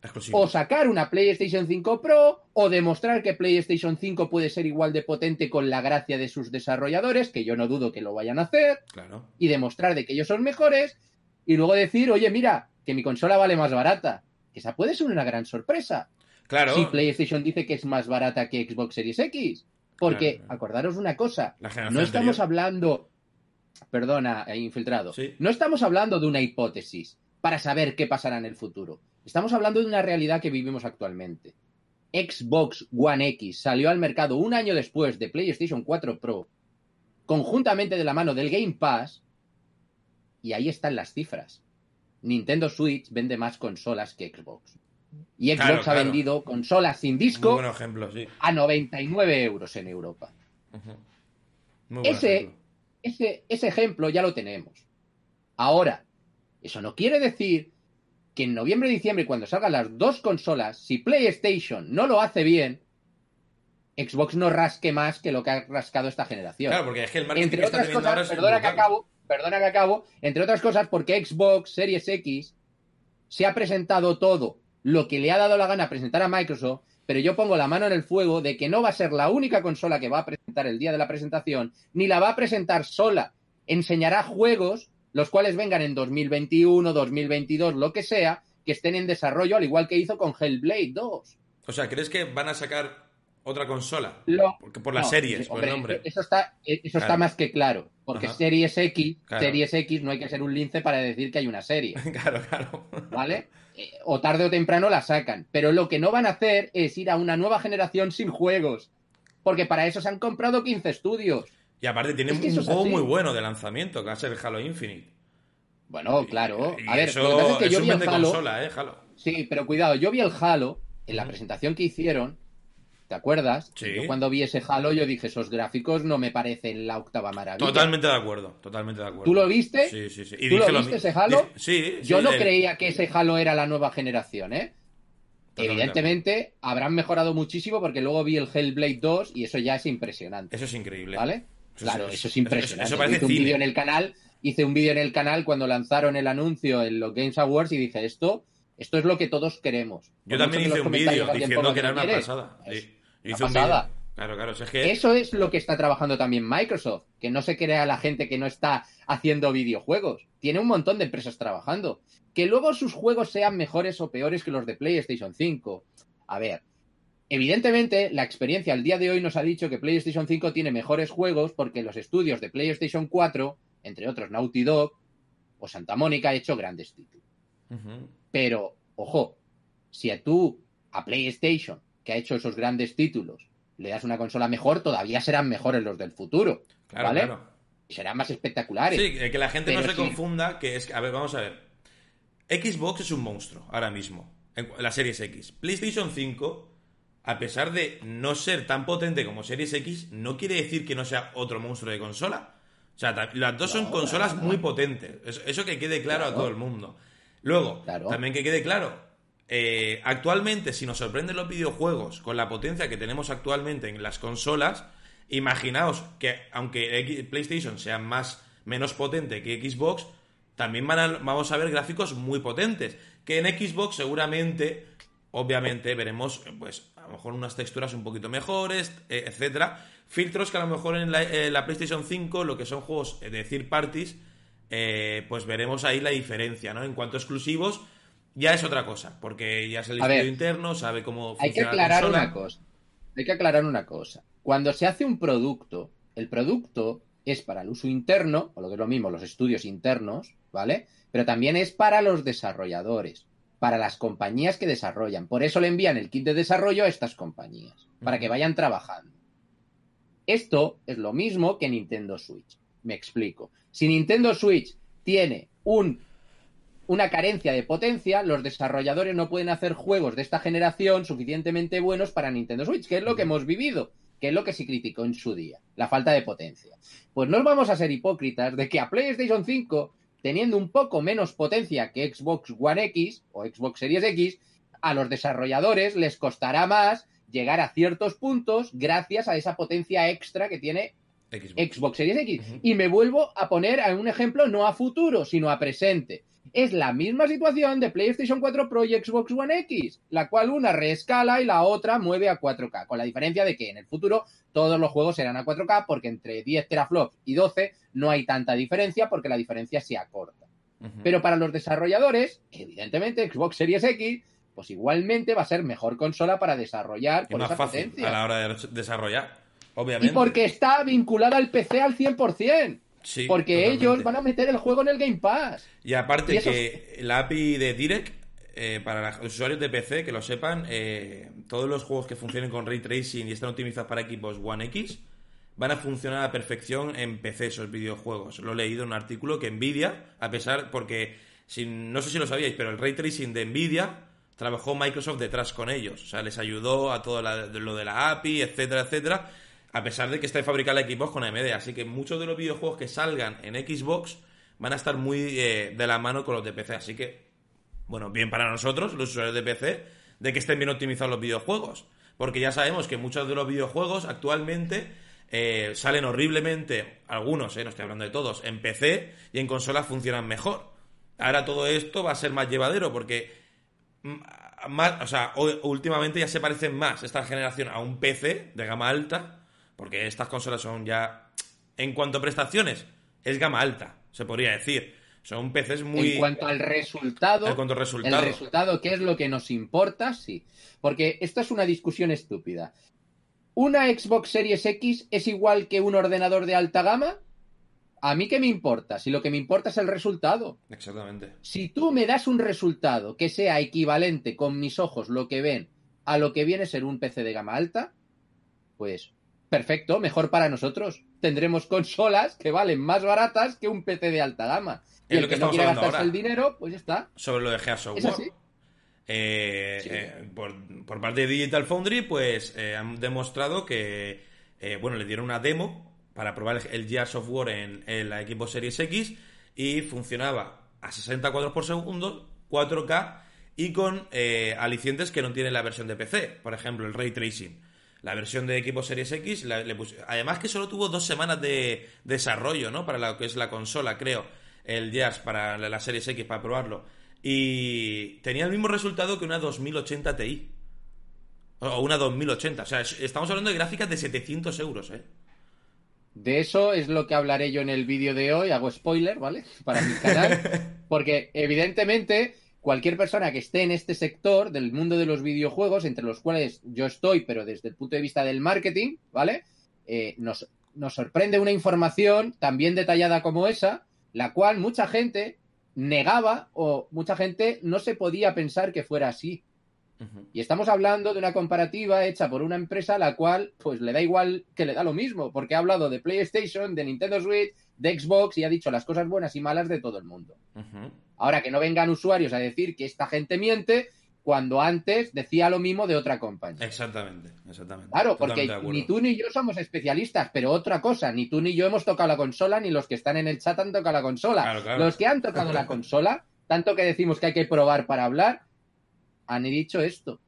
S3: Exclusivo.
S5: O sacar una PlayStation 5 Pro o demostrar que PlayStation 5 puede ser igual de potente con la gracia de sus desarrolladores, que yo no dudo que lo vayan a hacer,
S3: Claro.
S5: y demostrar de que ellos son mejores, y luego decir, oye, mira, que mi consola vale más barata. Esa puede ser una gran sorpresa.
S3: Claro.
S5: Si PlayStation dice que es más barata que Xbox Series X. Porque,
S3: Claro.
S5: acordaros una cosa, no estamos
S3: anterior.
S5: hablando, perdona, eh, infiltrado,
S3: Sí.
S5: no estamos hablando de una hipótesis para saber qué pasará en el futuro. Estamos hablando de una realidad que vivimos actualmente. Xbox One X salió al mercado un año después de PlayStation 4 Pro, conjuntamente de la mano del Game Pass, y ahí están las cifras. Nintendo Switch vende más consolas que Xbox. Y Xbox
S3: Claro,
S5: ha
S3: claro.
S5: vendido consolas sin disco
S3: buen ejemplo, sí.
S5: a 99 euros en Europa.
S3: Ujú. Muy buen
S5: Ese,
S3: ejemplo.
S5: ese, ese ejemplo ya lo tenemos. Ahora, eso no quiere decir que en noviembre y diciembre, cuando salgan las dos consolas, si PlayStation no lo hace bien, Xbox no rasque más que lo que ha rascado esta generación.
S3: Claro, porque es que el marketing
S5: entre
S3: que está
S5: otras
S3: ahora
S5: cosas, perdona que
S3: brutal.
S5: acabo, perdona que acabo, entre otras cosas porque Xbox Series X se ha presentado todo lo que le ha dado la gana presentar a Microsoft, pero yo pongo la mano en el fuego de que no va a ser la única consola que va a presentar el día de la presentación, ni la va a presentar sola. Enseñará juegos, los cuales vengan en 2021, 2022, lo que sea, que estén en desarrollo, al igual que hizo con Hellblade 2.
S3: O sea, ¿crees que van a sacar otra consola?
S5: Lo-
S3: Porque por las
S5: No,
S3: series,
S5: sí,
S3: por
S5: hombre,
S3: el nombre.
S5: Eso está, eso está más que claro. Porque
S3: Ajá.
S5: Series X,
S3: Claro.
S5: Series X no hay que ser un lince para decir que hay una serie,
S3: claro, claro.
S5: ¿vale? Eh, O tarde o temprano la sacan. Pero lo que no van a hacer es ir a una nueva generación sin juegos. Porque para eso se han comprado 15 estudios.
S3: Y aparte tienen
S5: Es que
S3: un juego
S5: así.
S3: muy bueno de lanzamiento, que va a ser el Halo Infinite.
S5: Bueno, claro.
S3: Y
S5: A ver,
S3: eso
S5: lo que pasa es que yo vi el Halo.
S3: consola, ¿eh? Halo.
S5: Sí, pero cuidado, yo vi el Halo en la presentación que hicieron. ¿Te acuerdas?
S3: Sí.
S5: Yo cuando vi ese Halo, yo dije, esos gráficos no me parecen la octava maravilla.
S3: Totalmente de acuerdo, totalmente de acuerdo.
S5: ¿Tú lo viste?
S3: Sí, sí, sí.
S5: ¿Tú lo viste ese Halo?
S3: sí,
S5: Yo no
S3: el-
S5: creía que ese Halo era la nueva generación, ¿eh?
S3: Totalmente
S5: Evidentemente habrán mejorado muchísimo porque luego vi el Hellblade 2 y eso ya es impresionante,
S3: Eso es increíble.
S5: ¿vale?
S3: Eso
S5: claro,
S3: es-
S5: eso es impresionante.
S3: eso parece
S5: hice un vídeo en el canal, hice un vídeo en el canal cuando lanzaron el anuncio en los Games Awards y dije, esto, esto es lo que todos queremos.
S3: Yo
S5: Por
S3: también hice un vídeo diciendo que era una pasada.
S5: es Pasada.
S3: Claro, es que...
S5: Eso es lo que está trabajando también Microsoft, que no se crea la gente que no está haciendo videojuegos. Tiene un montón de empresas trabajando. Que luego sus juegos sean mejores o peores que los de PlayStation 5. A ver, evidentemente la experiencia al día de hoy nos ha dicho que PlayStation 5 tiene mejores juegos porque los estudios de PlayStation 4, entre otros Naughty Dog o Santa Mónica, ha hecho grandes títulos. Pero, ojo, si a tú, a PlayStation, que ha hecho esos grandes títulos, le das una consola mejor, todavía serán mejores los del futuro.
S3: Claro,
S5: ¿Vale?
S3: claro.
S5: Y serán más espectaculares.
S3: Sí, eh, que la gente no se
S5: sí.
S3: confunda, que es... A ver, vamos a ver. Xbox es un monstruo, ahora mismo. En la Series X. PlayStation 5, a pesar de no ser tan potente como Series X, no quiere decir que no sea otro monstruo de consola. O sea, las dos son consolas muy potentes. Eso, eso que quede claro a todo el mundo. Luego, también que quede claro, eh, actualmente, si nos sorprenden los videojuegos con la potencia que tenemos actualmente en las consolas, imaginaos que aunque PlayStation sea más menos potente que Xbox, también van a- vamos a ver gráficos muy potentes. Que en Xbox seguramente, obviamente, veremos pues a lo mejor unas texturas un poquito mejores, eh, etcétera. Filtros que a lo mejor en la, la PlayStation 5, lo que son juegos de third parties, eh, pues veremos ahí la diferencia, ¿no? En cuanto a exclusivos, ya es otra cosa, porque ya es el estudio interno, sabe cómo
S5: Hay que
S3: funciona la
S5: aclarar una cosa. Hay que aclarar una cosa. Cuando se hace un producto, el producto es para el uso interno, o lo que es lo mismo, los estudios internos, ¿vale? Pero también es para los desarrolladores, para las compañías que desarrollan. Por eso le envían el kit de desarrollo a estas compañías, para que vayan trabajando. Esto es lo mismo que Nintendo Switch. Me explico. Si Nintendo Switch tiene un una carencia de potencia, los desarrolladores no pueden hacer juegos de esta generación suficientemente buenos para Nintendo Switch, que es lo que hemos vivido, que es lo que se criticó en su día, la falta de potencia. Pues no vamos a ser hipócritas de que a PlayStation 5, teniendo un poco menos potencia que Xbox One X o Xbox Series X, a los desarrolladores les costará más llegar a ciertos puntos gracias a esa potencia extra que tiene
S3: Xbox.
S5: Xbox Series X. Y me vuelvo a poner a un ejemplo no a futuro, sino a presente. Es la misma situación de PlayStation 4 Pro y Xbox One X, la cual una reescala y la otra mueve a 4K, con la diferencia de que en el futuro todos los juegos serán a 4K porque entre 10 teraflops y 12 no hay tanta diferencia porque la diferencia se acorta. Pero para los desarrolladores, evidentemente Xbox Series X, pues igualmente va a ser mejor consola para desarrollar por
S3: más
S5: esa
S3: fácil
S5: potencia.
S3: a la hora de desarrollar, obviamente.
S5: Y porque está vinculada al PC al 100%.
S3: Sí,
S5: Porque
S3: totalmente.
S5: ellos van a meter el juego en el Game Pass.
S3: Y aparte
S5: Y
S3: que la API de Direct, eh, para los usuarios de PC, que lo sepan, eh, todos los juegos que funcionen con Ray Tracing y estén optimizados para equipos One X, van a funcionar a la perfección en PC esos videojuegos. Lo he leído en un artículo que Nvidia, a pesar, porque si, no sé si lo sabíais, pero el Ray Tracing de Nvidia trabajó Microsoft detrás con ellos. O sea, les ayudó a todo la- lo de la API, etcétera, etcétera. A pesar de que está fabricada equipos con AMD. Así que muchos de los videojuegos que salgan en Xbox van a estar muy eh, de la mano con los de PC. Así que, bueno, bien para nosotros, los usuarios de PC, de que estén bien optimizados los videojuegos. Porque ya sabemos que muchos de los videojuegos actualmente eh, salen horriblemente, algunos, eh, no estoy hablando de todos, en PC y en consolas funcionan mejor. Ahora todo esto va a ser más llevadero porque mm, o sea, últimamente ya se parecen más esta generación a un PC de gama alta, porque estas consolas son ya, en cuanto a prestaciones, es gama alta, se podría decir. Son PCs muy...
S5: En cuanto al resultado,
S3: En cuanto al resultado.
S5: el resultado, ¿qué es lo que nos importa? Sí. Porque esto es una discusión estúpida. ¿Una Xbox Series X es igual que un ordenador de alta gama? ¿A mí qué me importa? Si lo que me importa es el resultado.
S3: Exactamente.
S5: Si tú me das un resultado que sea equivalente con mis ojos lo que ven a lo que viene a ser un PC de gama alta, pues perfecto, mejor para nosotros. Tendremos consolas que valen más baratas que un PC de alta gama. Y
S3: Es
S5: el
S3: lo que
S5: que no quiera gastarse
S3: ahora.
S5: el dinero, pues ya está.
S3: Sobre lo de Gears of
S5: ¿Es
S3: War. Eh,
S5: Sí.
S3: eh, por, por parte de Digital Foundry, pues eh, han demostrado que, eh, bueno, le dieron una demo para probar el, el Gears of War en, en la Xbox Series X y funcionaba a 60 cuadros por segundo, 4K y con eh, alicientes que no tiene la versión de PC, por ejemplo, el Ray Tracing. La versión de Xbox Series X, la- le pus- además que solo tuvo dos semanas de desarrollo, ¿no? Para lo que es la consola, creo, el Jazz para la, la Series X, para probarlo. Y tenía el mismo resultado que una 2080 Ti. O una 2080. O sea, es- estamos hablando de gráficas de 700 euros, ¿eh?
S5: De eso es lo que hablaré yo en el vídeo de hoy. Hago spoiler, ¿vale? Para mi canal. Porque evidentemente cualquier persona que esté en este sector del mundo de los videojuegos, entre los cuales yo estoy, pero desde el punto de vista del marketing, ¿vale? Eh, nos, nos sorprende una información tan bien detallada como esa, la cual mucha gente negaba o mucha gente no se podía pensar que fuera así. Y estamos hablando de una comparativa hecha por una empresa a la cual pues le da igual que le da lo mismo, porque ha hablado de PlayStation, de Nintendo Switch, de Xbox y ha dicho las cosas buenas y malas de todo el mundo. Ahora que no vengan usuarios a decir que esta gente miente cuando antes decía lo mismo de otra compañía.
S3: Exactamente, exactamente.
S5: Claro, porque ni tú ni yo somos especialistas, pero otra cosa, ni tú ni yo hemos tocado la consola, ni los que están en el chat han tocado la consola.
S3: Claro, claro.
S5: Los que han tocado la consola, tanto que decimos que hay que probar para hablar, han dicho esto.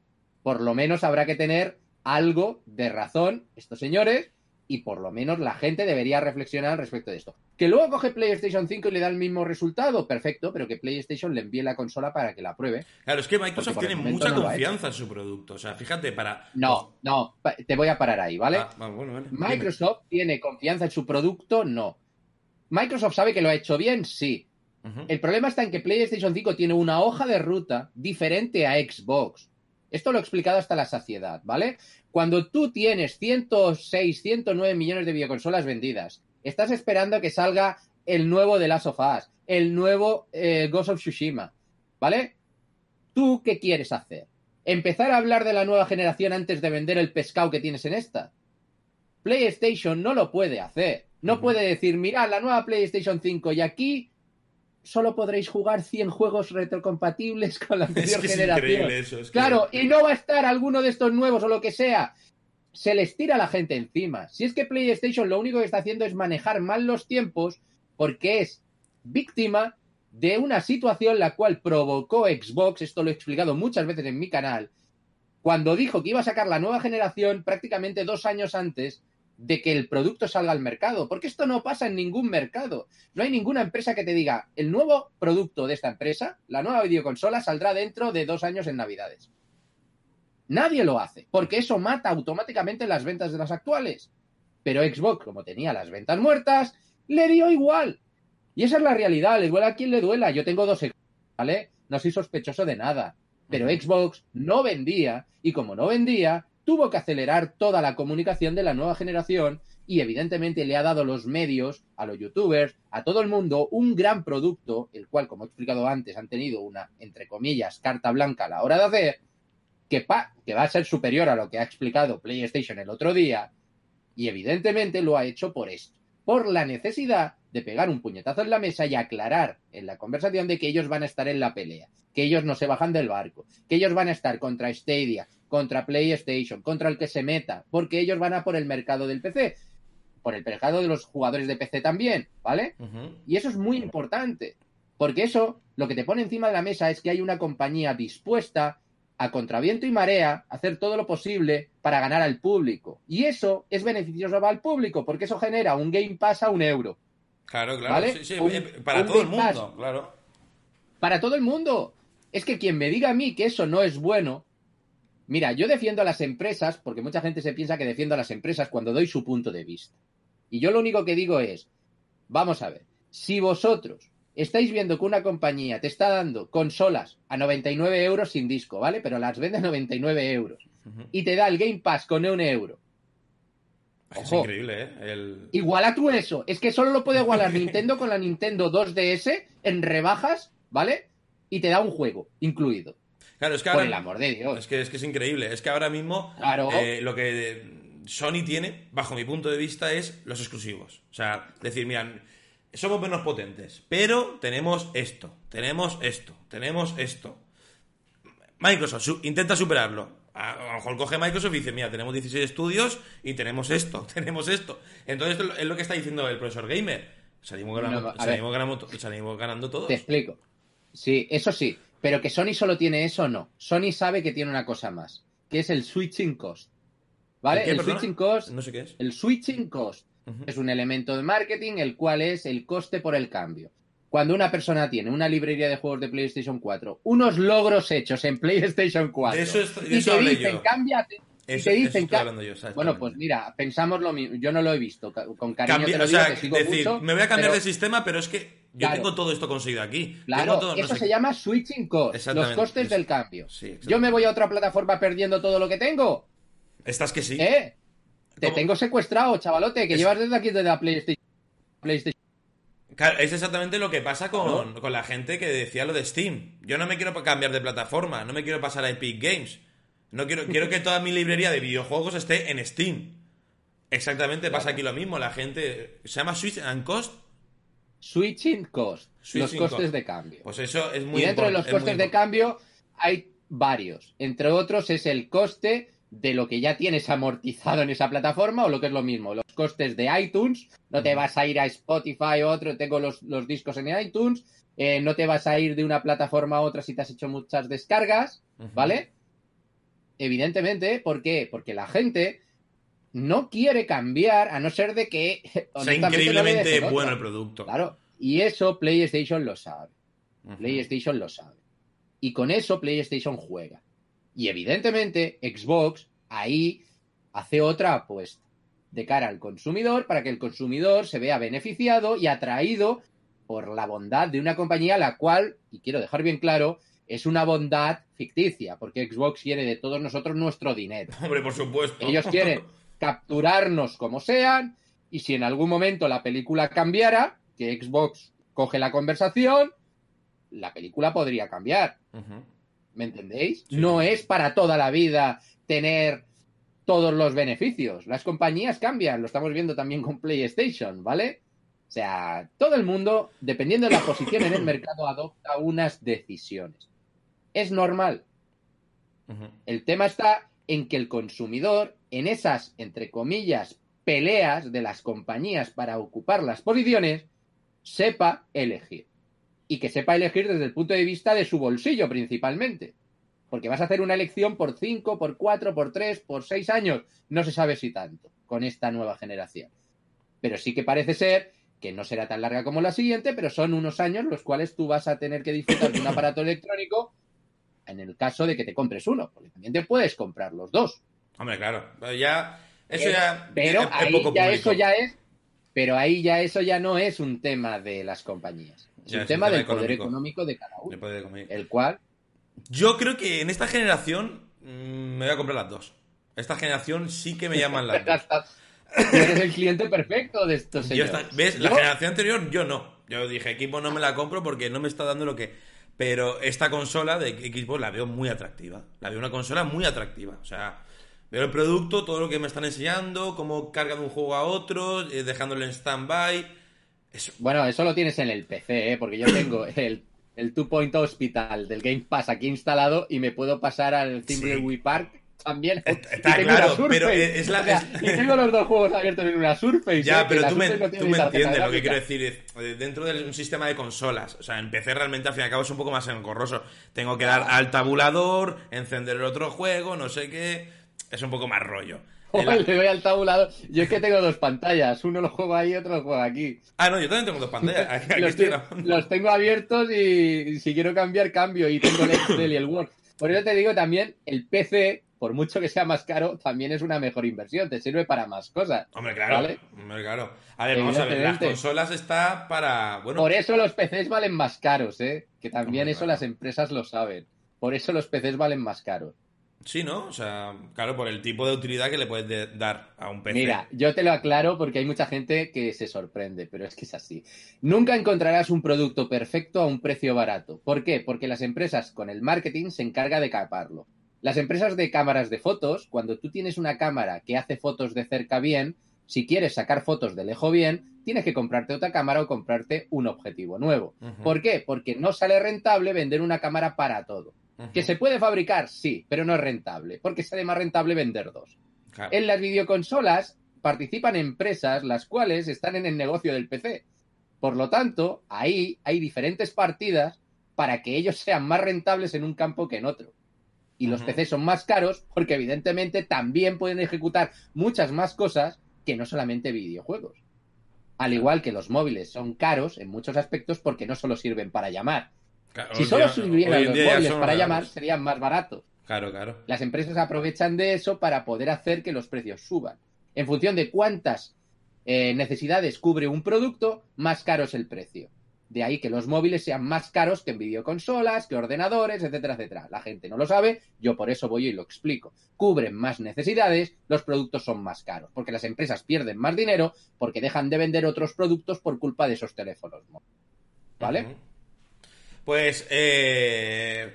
S5: Por lo menos habrá que tener algo de razón estos señores y por lo menos la gente debería reflexionar al respecto de esto. Que luego coge PlayStation 5 y le da el mismo resultado, perfecto, pero que PlayStation le envíe la consola para que la pruebe.
S3: Claro, es que Microsoft tiene mucha
S5: no
S3: confianza en su producto. O sea, fíjate, para.
S5: No, no, te voy a parar ahí, ¿vale?
S3: Ah, bueno, vale.
S5: Microsoft tiene confianza en su producto, no. Microsoft sabe que lo ha hecho bien, sí. El problema está en que PlayStation 5 tiene una hoja de ruta diferente a Xbox. Esto lo he explicado hasta la saciedad, ¿vale? Cuando tú tienes 106, 109 millones de videoconsolas vendidas, estás esperando que salga el nuevo de Last of Us, el nuevo eh, Ghost of Tsushima, ¿vale? ¿Tú qué quieres hacer? ¿Empezar a hablar de la nueva generación antes de vender el pescado que tienes en esta? PlayStation no lo puede hacer. No puede decir, mira, la nueva PlayStation 5 y aquí solo podréis jugar 100 juegos retrocompatibles con la
S3: Es
S5: anterior
S3: que es
S5: generación.
S3: increíble eso. es que-
S5: Claro, y no va a estar alguno de estos nuevos o lo que sea. Se les tira a la gente encima. Si es que PlayStation lo único que está haciendo es manejar mal los tiempos porque es víctima de una situación la cual provocó Xbox, esto lo he explicado muchas veces en mi canal, cuando dijo que iba a sacar la nueva generación prácticamente dos años antes de que el producto salga al mercado, porque esto no pasa en ningún mercado. No hay ninguna empresa que te diga, el nuevo producto de esta empresa, la nueva videoconsola, saldrá dentro de dos años en Navidades. Nadie lo hace, porque eso mata automáticamente las ventas de las actuales. Pero Xbox, como tenía las ventas muertas, le dio igual. Y esa es la realidad, le duela a quien le duela. Yo tengo dos Xbox, ¿vale? No soy sospechoso de nada. Pero. Xbox no vendía, y como no vendía, tuvo que acelerar toda la comunicación de la nueva generación y evidentemente le ha dado los medios a los youtubers, a todo el mundo, un gran producto, el cual, como he explicado antes, han tenido una, entre comillas, carta blanca a la hora de hacer, que, pa- que va a ser superior a lo que ha explicado PlayStation el otro día, y evidentemente lo ha hecho por esto, por la necesidad de pegar un puñetazo en la mesa y aclarar en la conversación de que ellos van a estar en la pelea, que ellos no se bajan del barco, que ellos van a estar contra Stadia, contra PlayStation, contra el que se meta, porque ellos van a por el mercado del PC, por el mercado de los jugadores de PC también, ¿vale? Y eso es muy importante, porque eso lo que te pone encima de la mesa es que hay una compañía dispuesta a contraviento y marea a hacer todo lo posible para ganar al público. Y eso es beneficioso para el público, porque eso genera un Game Pass a un euro.
S3: Claro, claro.
S5: ¿Vale?
S3: sí, sí,
S5: Un-
S3: eh, para
S5: un
S3: todo el
S5: Pass.
S3: mundo, claro.
S5: Para todo el mundo. Es que quien me diga a mí que eso no es bueno. Mira, yo defiendo a las empresas, porque mucha gente se piensa que defiendo a las empresas cuando doy su punto de vista. Y yo lo único que digo es, vamos a ver, si vosotros estáis viendo que una compañía te está dando consolas a 99 euros sin disco, ¿vale? Pero las vende a 99 euros.
S3: Ujú.
S5: Y te da el Game Pass con un euro.
S3: Es increíble, ¿eh? El...
S5: Iguala tú eso. Es que solo lo puede igualar Nintendo con la Nintendo 2DS en rebajas, ¿vale? Y te da un juego incluido.
S3: Claro, es que
S5: Por
S3: ahora...
S5: el amor de Dios.
S3: Es que, es que es increíble. Es que ahora mismo
S5: Claro.
S3: eh, lo que Sony tiene, bajo mi punto de vista, es los exclusivos. O sea, decir, mira, somos menos potentes, pero tenemos esto, tenemos esto, tenemos esto. Microsoft su- intenta superarlo. A, a lo mejor coge Microsoft y dice, mira, tenemos 16 estudios y tenemos esto, tenemos esto. Entonces es lo que está diciendo el profesor Gamer. Salimos ganando,
S5: No,
S3: salimos ganando, salimos ganando todos.
S5: Te explico. Sí, eso sí. Pero que Sony solo tiene eso, no. Sony sabe que tiene una cosa más, que es el switching cost. ¿Vale?
S3: ¿El
S5: switching cost,
S3: No sé qué es.
S5: el switching cost es un elemento de marketing el cual es el coste por el cambio. cuando una persona tiene una librería de juegos de PlayStation 4, unos logros hechos en PlayStation 4,
S3: De eso es-
S5: y
S3: eso
S5: te dicen,
S3: yo.
S5: cámbiate,
S3: Eso-
S5: te dicen,
S3: yo,
S5: bueno, pues mira, pensamos lo mismo, yo no lo he visto, con cariño te lo
S3: o
S5: digo,
S3: sea,
S5: te sigo
S3: decir,
S5: mucho,
S3: me voy a cambiar
S5: pero-
S3: de sistema, pero es que yo
S5: Claro.
S3: tengo todo esto conseguido aquí.
S5: Claro,
S3: todo, no
S5: eso
S3: sé
S5: se llama switching cost, los costes
S3: es-
S5: del cambio.
S3: Sí.
S5: Yo me voy a otra plataforma perdiendo todo lo que tengo,
S3: Estás que sí.
S5: ¿eh? Te tengo secuestrado, chavalote, que
S3: Es-
S5: llevas desde aquí desde la PlayStation. PlayStation.
S3: Claro, es exactamente lo que pasa con, con la gente que decía lo de Steam. Yo no me quiero cambiar de plataforma, no me quiero pasar a Epic Games. No quiero, quiero que toda mi librería de videojuegos esté en Steam. Exactamente, pasa aquí lo mismo. La gente. ¿Se llama Switch and Cost?
S5: Switching cost,
S3: Switching
S5: los costes
S3: cost.
S5: de cambio.
S3: Pues eso es muy
S5: y dentro de los costes de cambio hay varios. Entre otros es el coste de lo que ya tienes amortizado en esa plataforma o lo que es lo mismo, los costes de iTunes. No te vas a ir a Spotify o otro, tengo los, los discos en iTunes. eh, no te vas a ir de una plataforma a otra si te has hecho muchas descargas. ¿vale? Evidentemente, ¿por qué? Porque la gente no quiere cambiar a no ser de que...
S3: Sea
S5: no
S3: increíblemente bueno el producto.
S5: Claro, y eso PlayStation lo sabe. PlayStation lo sabe. Y con eso PlayStation juega. Y evidentemente Xbox ahí hace otra apuesta de cara al consumidor para que el consumidor se vea beneficiado y atraído por la bondad de una compañía la cual, y quiero dejar bien claro, es una bondad ficticia, porque Xbox quiere de todos nosotros nuestro dinero.
S3: Hombre, por supuesto.
S5: Ellos quieren capturarnos como sean y si en algún momento la película cambiara, que Xbox coge la conversación, la película podría cambiar. ¿Me entendéis?
S3: Sí.
S5: No es para toda la vida tener todos los beneficios. Las compañías cambian, lo estamos viendo también con PlayStation, ¿vale? O sea, todo el mundo, dependiendo de la posición en el mercado, adopta unas decisiones. Es normal. El tema está en que el consumidor, en esas, entre comillas, peleas de las compañías para ocupar las posiciones, sepa elegir. Y que sepa elegir desde el punto de vista de su bolsillo principalmente. Porque vas a hacer una elección por 5, por 4, por 3, por 6 años. No se sabe si tanto con esta nueva generación. Pero sí que parece ser que no será tan larga como la siguiente, pero son unos años los cuales tú vas a tener que disfrutar de un aparato electrónico en el caso de que te compres uno, porque también te puedes comprar los dos.
S3: Hombre, claro. Pero ya. Eso
S5: Pero-
S3: ya.
S5: Pero
S3: es-
S5: ahí
S3: poco
S5: ya eso ya es, pero ahí ya eso ya no es un tema de las compañías, es un tema del poder
S3: económico.
S5: de cada uno,
S3: comer.
S5: el cual
S3: Yo creo que en esta generación mm, me voy a comprar las dos. Esta generación sí que me llaman las dos.
S5: eres el cliente perfecto de estos señores.
S3: ¿Ves? La generación anterior yo no. Yo dije, equipo no me la compro porque no me está dando lo que... Pero esta consola de Xbox la veo muy atractiva. La veo una consola muy atractiva. O sea, veo el producto, todo lo que me están enseñando, cómo carga de un juego a otro, eh, dejándolo en stand-by.
S5: Bueno, eso lo tienes en el PC, ¿eh? porque yo tengo el, el Two Point Hospital del Game Pass aquí instalado y me puedo pasar al Thimbleweed Park también.
S3: Está- claro, pero es la-
S5: O sea,
S3: es-
S5: Y tengo los dos juegos abiertos en una Surface.
S3: Ya,
S5: ¿eh?
S3: Pero tú me,
S5: no
S3: tú me entiendes lo que quiero decir. Es, eh, Dentro de un sistema de consolas, o sea, en PC realmente al fin y al cabo es un poco más engorroso. Tengo que dar al tabulador, encender el otro juego, no sé qué. Es un poco más rollo.
S5: Joder, le doy al tabulador. Yo es que tengo dos pantallas. Uno lo juego ahí, otro lo juego aquí.
S3: Ah, no, yo también tengo dos pantallas. Aquí,
S5: los,
S3: estoy
S5: tengo abiertos y si quiero cambiar, cambio. Y tengo el Excel y el Word. Por eso te digo también, el PC, por mucho que sea más caro, también es una mejor inversión. Te sirve para más cosas.
S3: Hombre, claro.
S5: ¿Vale?
S3: Hombre, claro. A ver, vamos a ver. Las consolas está para. Bueno,
S5: Por eso los PCs valen más caros, ¿eh? Que también
S3: Hombre,
S5: eso
S3: claro.
S5: las empresas lo saben. Por eso los PCs valen más caros.
S3: Sí, ¿no? O sea, claro, por el tipo de utilidad que le puedes de- dar a un PC.
S5: Mira, yo te lo aclaro porque hay mucha gente que se sorprende, pero es que es así. Nunca encontrarás un producto perfecto a un precio barato. ¿Por qué? Porque las empresas con el marketing se encarga de caparlo. Las empresas de cámaras de fotos, cuando tú tienes una cámara que hace fotos de cerca bien, si quieres sacar fotos de lejos bien, tienes que comprarte otra cámara o comprarte un objetivo nuevo. ¿Por qué? Porque no sale rentable vender una cámara para todo. ¿Que se puede fabricar? Sí, pero no es rentable, porque sale más rentable vender dos.
S3: Claro.
S5: En las videoconsolas participan empresas las cuales están en el negocio del PC. Por lo tanto, ahí hay diferentes partidas para que ellos sean más rentables en un campo que en otro. Y los. PCs son más caros porque evidentemente también pueden ejecutar muchas más cosas que no solamente videojuegos. Al igual que los móviles son caros en muchos aspectos porque no solo sirven para llamar.
S3: Claro,
S5: Si solo
S3: en
S5: los móviles para llamar, serían más baratos.
S3: Claro, claro.
S5: Las empresas aprovechan de eso para poder hacer que los precios suban. En función de cuántas eh, necesidades cubre un producto, más caro es el precio. De ahí que los móviles sean más caros que en videoconsolas, que ordenadores, etcétera, etcétera. La gente no lo sabe, yo por eso voy y lo explico. Cubren más necesidades, los productos son más caros, porque las empresas pierden más dinero porque dejan de vender otros productos por culpa de esos teléfonos móviles. ¿Vale?
S3: Pues eh,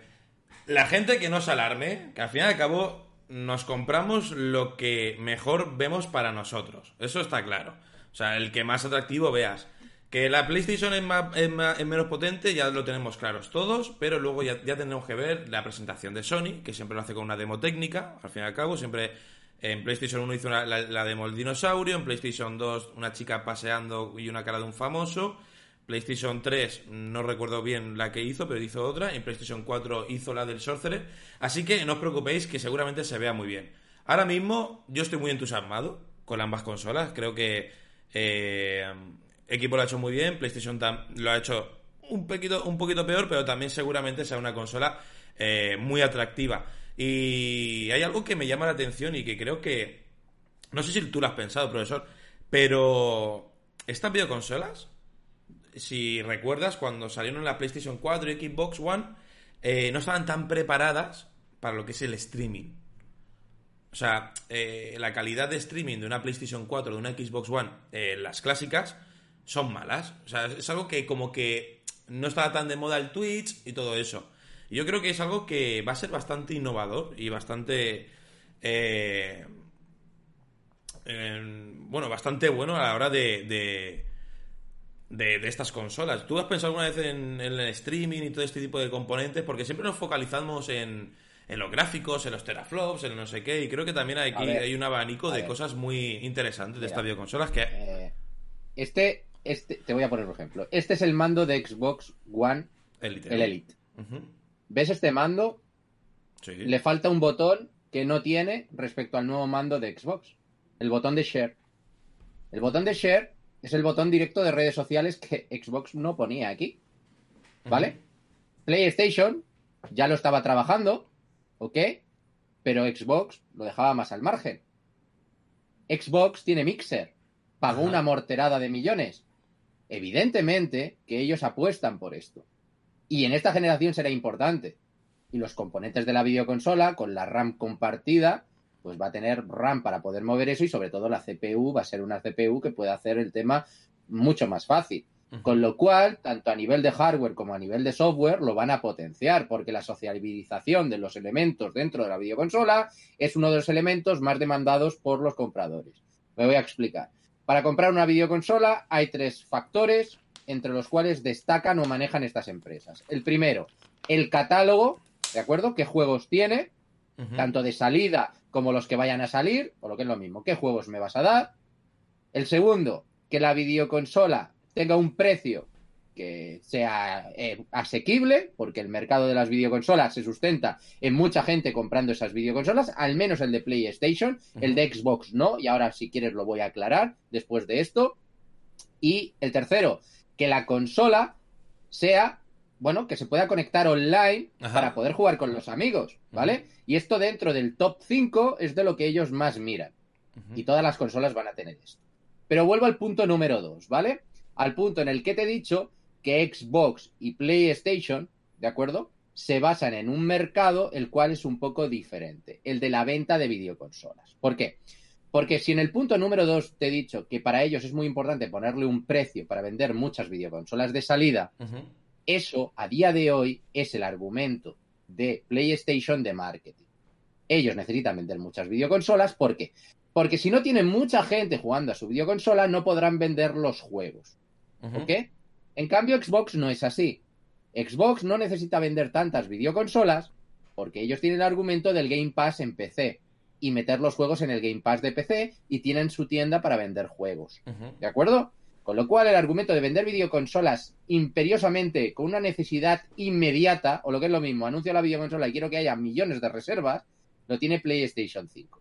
S3: la gente que no se alarme, que al fin y al cabo nos compramos lo que mejor vemos para nosotros. Eso está claro. O sea, el que más atractivo veas. Que la PlayStation es, más- es menos potente, ya lo tenemos claros todos, pero luego ya, tenemos que ver la presentación de Sony, que siempre lo hace con una demo técnica, al fin y al cabo, siempre en PlayStation 1 hizo la, la demo del dinosaurio, en PlayStation 2 una chica paseando y una cara de un famoso, PlayStation 3 no recuerdo bien la que hizo, pero hizo otra, en PlayStation 4 hizo la del Sorcerer, así que no os preocupéis que seguramente se vea muy bien. Ahora mismo yo estoy muy entusiasmado con ambas consolas, creo que eh, Equipo lo ha hecho muy bien, PlayStation lo ha hecho un poquito, un poquito peor, pero también seguramente sea una consola eh, muy atractiva. Y hay algo que me llama la atención y que creo que... No sé si tú lo has pensado, profesor, pero estas videoconsolas, si recuerdas, cuando salieron la PlayStation 4 y Xbox One, eh, no estaban tan preparadas para lo que es el streaming. O sea, eh, la calidad de streaming de una PlayStation 4 de una Xbox One, eh, las clásicas, son malas. O sea, es algo que como que no estaba tan de moda el Twitch y todo eso. Y yo creo que es algo que va a ser bastante innovador y bastante... eh, bueno, bastante bueno a la hora de, de- de estas consolas. ¿Tú has pensado alguna vez en, en el streaming y todo este tipo de componentes? Porque siempre nos focalizamos en, en los gráficos, en los teraflops, en no sé qué, y creo que también aquí
S5: ver,
S3: hay un abanico de
S5: ver.
S3: cosas muy interesantes de
S5: Mira.
S3: estas videoconsolas que...
S5: Eh, este, este, te voy a poner un ejemplo. Este es el mando de Xbox One,
S3: Elite.
S5: el Elite. ¿Ves este mando?
S3: Sí.
S5: Le falta un botón que no tiene respecto al nuevo mando de Xbox. El botón de Share. El botón de Share es el botón directo de redes sociales que Xbox no ponía aquí. ¿Vale? PlayStation ya lo estaba trabajando, ¿ok? Pero Xbox lo dejaba más al margen. Xbox tiene Mixer. Pagó una morterada de millones. Evidentemente que ellos apuestan por esto. Y en esta generación será importante. Y los componentes de la videoconsola, con la RAM compartida, pues va a tener RAM para poder mover eso y sobre todo la CPU va a ser una CPU que puede hacer el tema mucho más fácil. Con lo cual, tanto a nivel de hardware como a nivel de software, lo van a potenciar, porque la sociabilización de los elementos dentro de la videoconsola es uno de los elementos más demandados por los compradores. Me voy a explicar. Para comprar una videoconsola hay tres factores entre los cuales destacan o manejan estas empresas. El primero, el catálogo, ¿de acuerdo? ¿Qué juegos tiene? Tanto de salida como los que vayan a salir, o lo que es lo mismo, qué juegos me vas a dar. El segundo, que la videoconsola tenga un precio que sea eh, asequible, porque el mercado de las videoconsolas se sustenta en mucha gente comprando esas videoconsolas, al menos el de PlayStation, el de Xbox no, y ahora si quieres lo voy a aclarar después de esto. Y el tercero, que la consola sea, bueno, que se pueda conectar online
S3: Ajá.
S5: para poder jugar con los amigos, ¿vale? Y esto dentro del top 5 es de lo que ellos más miran. Y todas las consolas van a tener esto. Pero vuelvo al punto número 2, ¿vale? Al punto en el que te he dicho que Xbox y PlayStation, ¿de acuerdo? Se basan en un mercado el cual es un poco diferente, el de la venta de videoconsolas. ¿Por qué? Porque si en el punto número 2 te he dicho que para ellos es muy importante ponerle un precio para vender muchas videoconsolas de salida. Eso a día de hoy es el argumento de PlayStation de marketing. Ellos necesitan vender muchas videoconsolas. ¿Por qué? Porque si no tienen mucha gente jugando a su videoconsola, no podrán vender los juegos. ¿Ok? En cambio, Xbox no es así. Xbox no necesita vender tantas videoconsolas porque ellos tienen el argumento del Game Pass en PC y meter los juegos en el Game Pass de PC y tienen su tienda para vender juegos. ¿De acuerdo? Con lo cual, el argumento de vender videoconsolas imperiosamente con una necesidad inmediata, o lo que es lo mismo, anuncio la videoconsola y quiero que haya millones de reservas, lo tiene PlayStation 5.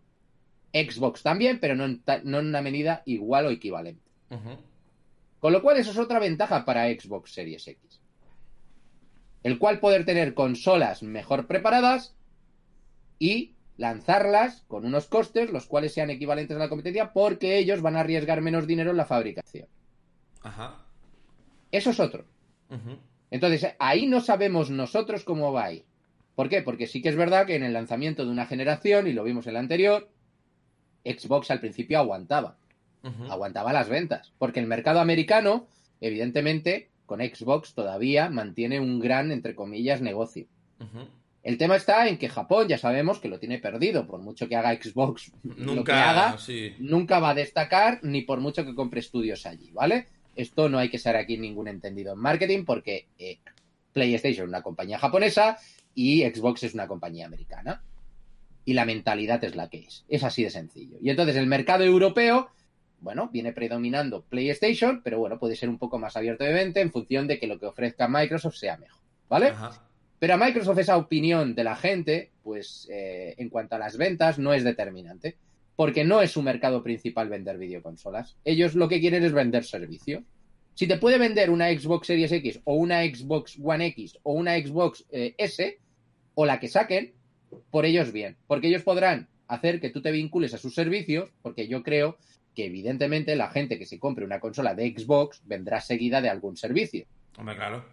S5: Xbox también, pero no en, ta- no en una medida igual o equivalente. Con lo cual, eso es otra ventaja para Xbox Series X. El cual poder tener consolas mejor preparadas y lanzarlas con unos costes los cuales sean equivalentes a la competencia porque ellos van a arriesgar menos dinero en la fabricación.
S3: Ajá.
S5: Eso es otro. Entonces, ahí no sabemos nosotros cómo va a ir. ¿Por qué? Porque sí que es verdad que en el lanzamiento de una generación, y lo vimos en la anterior, Xbox al principio aguantaba. Aguantaba las ventas. Porque el mercado americano, evidentemente, con Xbox todavía mantiene un gran, entre comillas, negocio. El tema está en que Japón ya sabemos que lo tiene perdido. Por mucho que haga Xbox lo que
S3: Nunca,
S5: haga,
S3: sí.
S5: nunca va a destacar ni por mucho que compre estudios allí, ¿vale? Esto no hay que ser aquí ningún entendido en marketing porque eh, PlayStation es una compañía japonesa y Xbox es una compañía americana. Y la mentalidad es la que es. Es así de sencillo. Y entonces el mercado europeo, bueno, viene predominando PlayStation, pero bueno, puede ser un poco más abierto de mente en función de que lo que ofrezca Microsoft sea mejor, ¿vale?
S3: Ajá.
S5: Pero a Microsoft esa opinión de la gente, pues eh, en cuanto a las ventas, no es determinante. Porque no es su mercado principal vender videoconsolas. Ellos lo que quieren es vender servicios. Si te puede vender una Xbox Series X o una Xbox One X o una Xbox eh, S o la que saquen, por ellos bien. Porque ellos podrán hacer que tú te vincules a sus servicios, porque yo creo que evidentemente la gente que se compre una consola de Xbox vendrá seguida de algún servicio.
S3: Hombre, claro.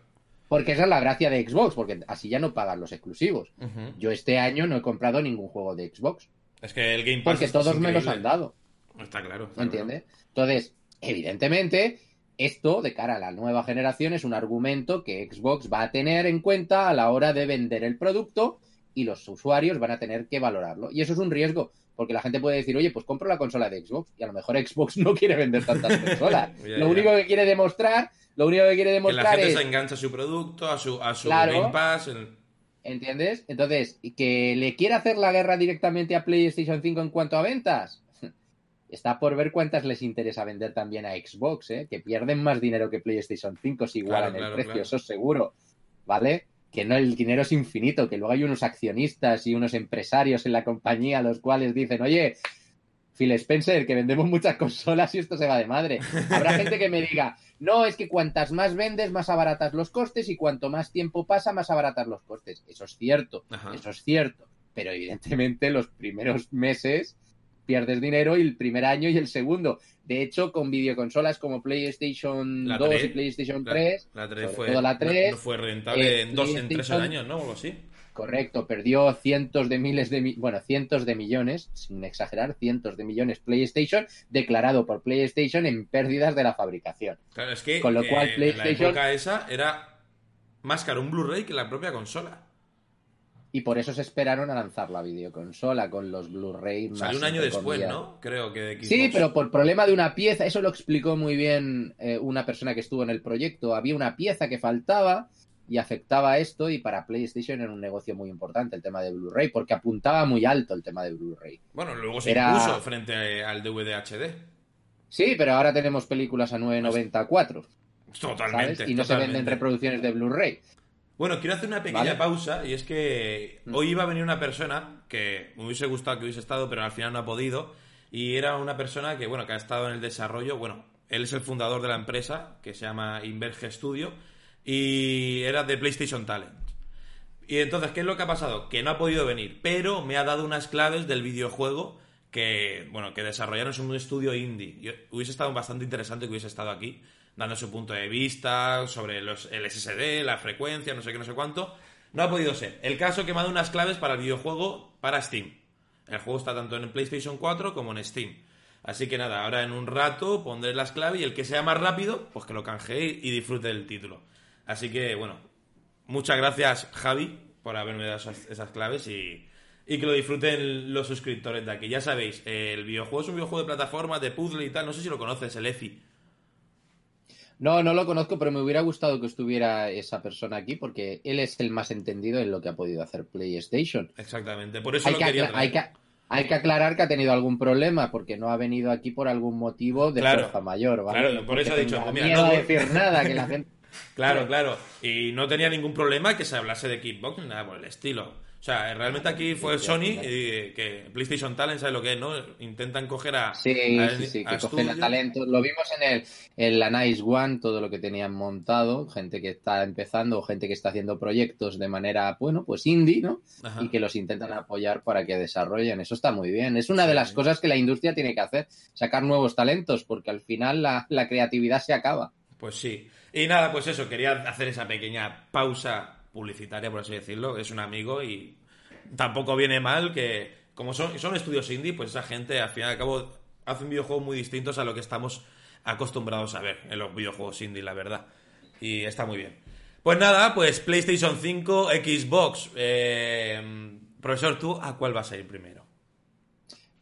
S5: Porque esa es la gracia de Xbox, porque así ya no pagan los exclusivos. Yo este año no he comprado ningún juego de Xbox,
S3: Es que el Game Pass
S5: porque todos me los han dado,
S3: Está claro. está
S5: ¿entiendes? Entonces, evidentemente, esto de cara a la nueva generación es un argumento que Xbox va a tener en cuenta a la hora de vender el producto y los usuarios van a tener que valorarlo. Y eso es un riesgo, porque la gente puede decir, oye, pues compro la consola de Xbox, y a lo mejor Xbox no quiere vender tantas consolas. Lo único que quiere demostrar, lo único que quiere
S3: Que la
S5: demostrar
S3: gente
S5: es...
S3: se engancha a su producto, a su, a su
S5: Claro.
S3: Game Pass. el-
S5: ¿Entiendes? Entonces, que le quiera hacer la guerra directamente a PlayStation 5 en cuanto a ventas. Está por ver cuántas les interesa vender también a Xbox, ¿eh? que pierden más dinero que PlayStation 5 si igualan
S3: Claro, claro,
S5: el precio,
S3: claro.
S5: eso es seguro. ¿Vale? Que no, el dinero es infinito, que luego hay unos accionistas y unos empresarios en la compañía los cuales dicen, oye, Phil Spencer, que vendemos muchas consolas y esto se va de madre. Habrá gente que me diga, no, es que cuantas más vendes, más abaratas los costes y cuanto más tiempo pasa, más abaratas los costes. Eso es cierto,
S3: Ajá.
S5: eso es cierto. Pero evidentemente los primeros meses pierdes dinero y el primer año y el segundo. De hecho, con videoconsolas como PlayStation
S3: La
S5: 2 y
S3: 3,
S5: PlayStation
S3: La,
S5: 3,
S3: la 3
S5: sobre
S3: fue,
S5: todo la
S3: no-
S5: 3,
S3: no fue rentable en dos, en tres
S5: PlayStation-
S3: años, ¿no? O algo así.
S5: Correcto, perdió cientos de miles de mi- bueno, cientos de millones, sin exagerar, cientos de millones PlayStation, declarado por PlayStation en pérdidas de la fabricación.
S3: Claro, es que
S5: Con lo cual,
S3: eh, en
S5: PlayStation-
S3: la época esa era más caro un Blu-ray que la propia consola.
S5: Y por eso se esperaron a lanzar la videoconsola con los Blu-ray más.
S3: Salió un año después,
S5: comillas.
S3: ¿no? Creo que de Xbox.
S5: Sí, pero por problema de una pieza, eso lo explicó muy bien eh, una persona que estuvo en el proyecto. Había una pieza que faltaba y afectaba a esto y para PlayStation era un negocio muy importante el tema de Blu-ray porque apuntaba muy alto el tema de Blu-ray.
S3: Bueno, luego se
S5: Era-
S3: impuso frente al DVD HD.
S5: Sí, pero ahora tenemos películas a 9.94,
S3: Totalmente.
S5: ¿sabes? Y no se
S3: totalmente.
S5: venden reproducciones de Blu-ray.
S3: Bueno, quiero hacer una pequeña
S5: Vale.
S3: pausa y es que
S5: Mm.
S3: hoy iba a venir una persona que me hubiese gustado que hubiese estado, pero al final no ha podido. Y era una persona que, bueno, que ha estado en el desarrollo. Bueno, él es el fundador de la empresa que se llama Inverge Studio y era de PlayStation Talent. Y entonces, ¿qué es lo que ha pasado? Que no ha podido venir, pero me ha dado unas claves del videojuego que, bueno, que desarrollaron en un estudio indie. Yo- hubiese estado bastante interesante que hubiese estado aquí, dando su punto de vista sobre los, el SSD, la frecuencia, no sé qué, no sé cuánto. No ha podido ser. El caso que me ha dado unas claves para el videojuego para Steam. El juego está tanto en PlayStation 4 como en Steam. Así que nada, ahora en un rato pondré las claves y el que sea más rápido, pues que lo canjee y disfrute del título. Así que, bueno, muchas gracias Javi por haberme dado esas, esas claves y, y que lo disfruten los suscriptores de aquí. Ya sabéis, el videojuego es un videojuego de plataforma, de puzzle y tal. No sé si lo conoces, el EFI.
S5: No, no lo conozco, pero me hubiera gustado que estuviera esa persona aquí porque él es el más entendido en lo que ha podido hacer PlayStation.
S3: Exactamente, por eso
S5: Hay
S3: lo
S5: que,
S3: quería
S5: hay, que, hay que aclarar que ha tenido algún problema porque no ha venido aquí por algún motivo de
S3: Claro.
S5: fuerza mayor, ¿vale?
S3: Claro, por eso he dicho,
S5: tenga
S3: mira,
S5: miedo
S3: no
S5: a
S3: voy-
S5: decir nada, que la gente...
S3: Claro, claro. Y no tenía ningún problema que se hablase de Kickbox ni nada por el estilo. O sea, realmente aquí fue Sony, eh, que PlayStation Talent, ¿sabes lo que es, no? Intentan coger a...
S5: Sí,
S3: a-
S5: sí, sí,
S3: a
S5: que cogen a talentos. Lo vimos en el en la Nice One, todo lo que tenían montado, gente que está empezando o gente que está haciendo proyectos de manera, bueno, pues indie, ¿no?
S3: Ajá.
S5: Y que los intentan apoyar para que desarrollen. Eso está muy bien. Es una de las cosas que la industria tiene que hacer, sacar nuevos talentos, porque al final la, la creatividad se acaba.
S3: Pues sí. Y nada, pues eso, quería hacer esa pequeña pausa publicitaria, por así decirlo. Es un amigo y tampoco viene mal que, como son, son estudios indie, pues esa gente al fin y al cabo hacen videojuegos muy distintos a lo que estamos acostumbrados a ver en los videojuegos indie, la verdad. Y está muy bien. Pues nada, pues PlayStation 5, Xbox. Eh, profesor, ¿tú a cuál vas a ir primero?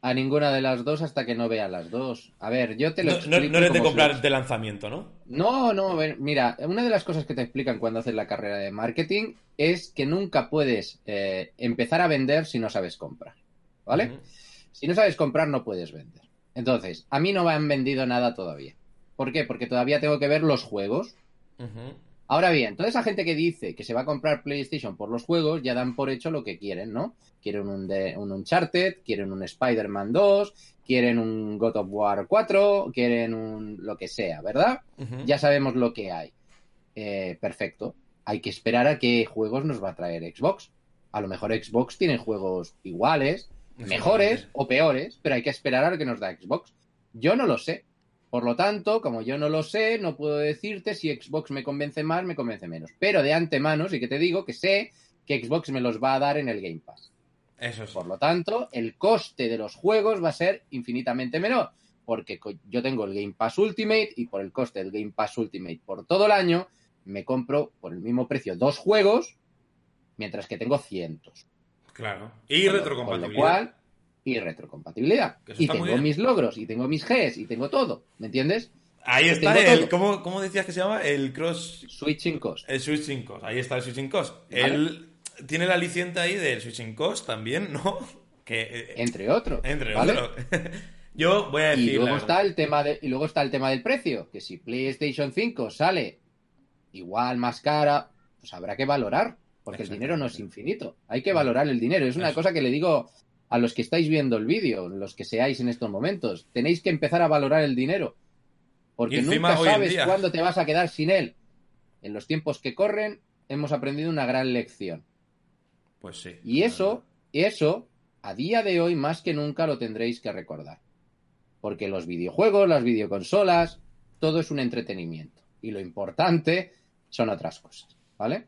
S5: A ninguna de las dos hasta que no vea las dos. A ver, yo te lo
S3: No, no-
S5: explico
S3: no eres de comprar
S5: si-
S3: de lanzamiento, ¿no?
S5: No, no, mira, una de las cosas que te explican cuando haces la carrera de marketing es que nunca puedes eh, empezar a vender si no sabes comprar, ¿vale? Si no sabes comprar, no puedes vender. Entonces, a mí no me han vendido nada todavía. ¿Por qué? Porque todavía tengo que ver los juegos. Ahora bien, toda esa gente que dice que se va a comprar PlayStation por los juegos ya dan por hecho lo que quieren, ¿no? Quieren un, de- un Uncharted, quieren un Spider-Man 2, quieren un God of War 4, quieren un lo que sea, ¿verdad? Ya sabemos lo que hay. Eh, perfecto. Hay que esperar a qué juegos nos va a traer Xbox. A lo mejor Xbox tiene juegos iguales, mejores o peores, pero hay que esperar a lo que nos da Xbox. Yo no lo sé. Por lo tanto, como yo no lo sé, no puedo decirte si Xbox me convence más, me convence menos. Pero de antemano sí que te digo que sé que Xbox me los va a dar en el Game Pass.
S3: Eso sí.
S5: Por lo tanto, el coste de los juegos va a ser infinitamente menor, porque yo tengo el Game Pass Ultimate y por el coste del Game Pass Ultimate por todo el año, me compro por el mismo precio dos juegos, mientras que tengo cientos.
S3: Claro. Y
S5: Con lo-
S3: retrocompatibilidad.
S5: Con lo cual, y retrocompatibilidad. Y tengo mis logros, y tengo mis Gs, y tengo todo. ¿Me entiendes?
S3: Ahí está
S5: Tengo
S3: el. ¿cómo, cómo decías que se llama? El cross.
S5: Switching cost.
S3: El switching cost. Ahí está el switching cost.
S5: Vale.
S3: Él tiene la aliciente ahí del switching cost también, ¿no? Que, eh,
S5: Entre otros.
S3: entre
S5: ¿vale?
S3: otros. Yo voy a decir.
S5: Y luego está el tema de, y luego está el tema del precio, que si PlayStation 5 sale igual más cara, pues habrá que valorar, porque el dinero no es infinito. Hay que valorar el dinero. Es una
S3: Eso.
S5: cosa que le digo a los que estáis viendo el vídeo, los que seáis en estos momentos. Tenéis que empezar a valorar el dinero, porque nunca sabes cuándo te vas a quedar sin él. En los tiempos que corren hemos aprendido una gran lección.
S3: Pues sí.
S5: Y eso, eso, a día de hoy más que nunca lo tendréis que recordar. Porque los videojuegos, las videoconsolas, todo es un entretenimiento. Y lo importante son otras cosas, ¿vale?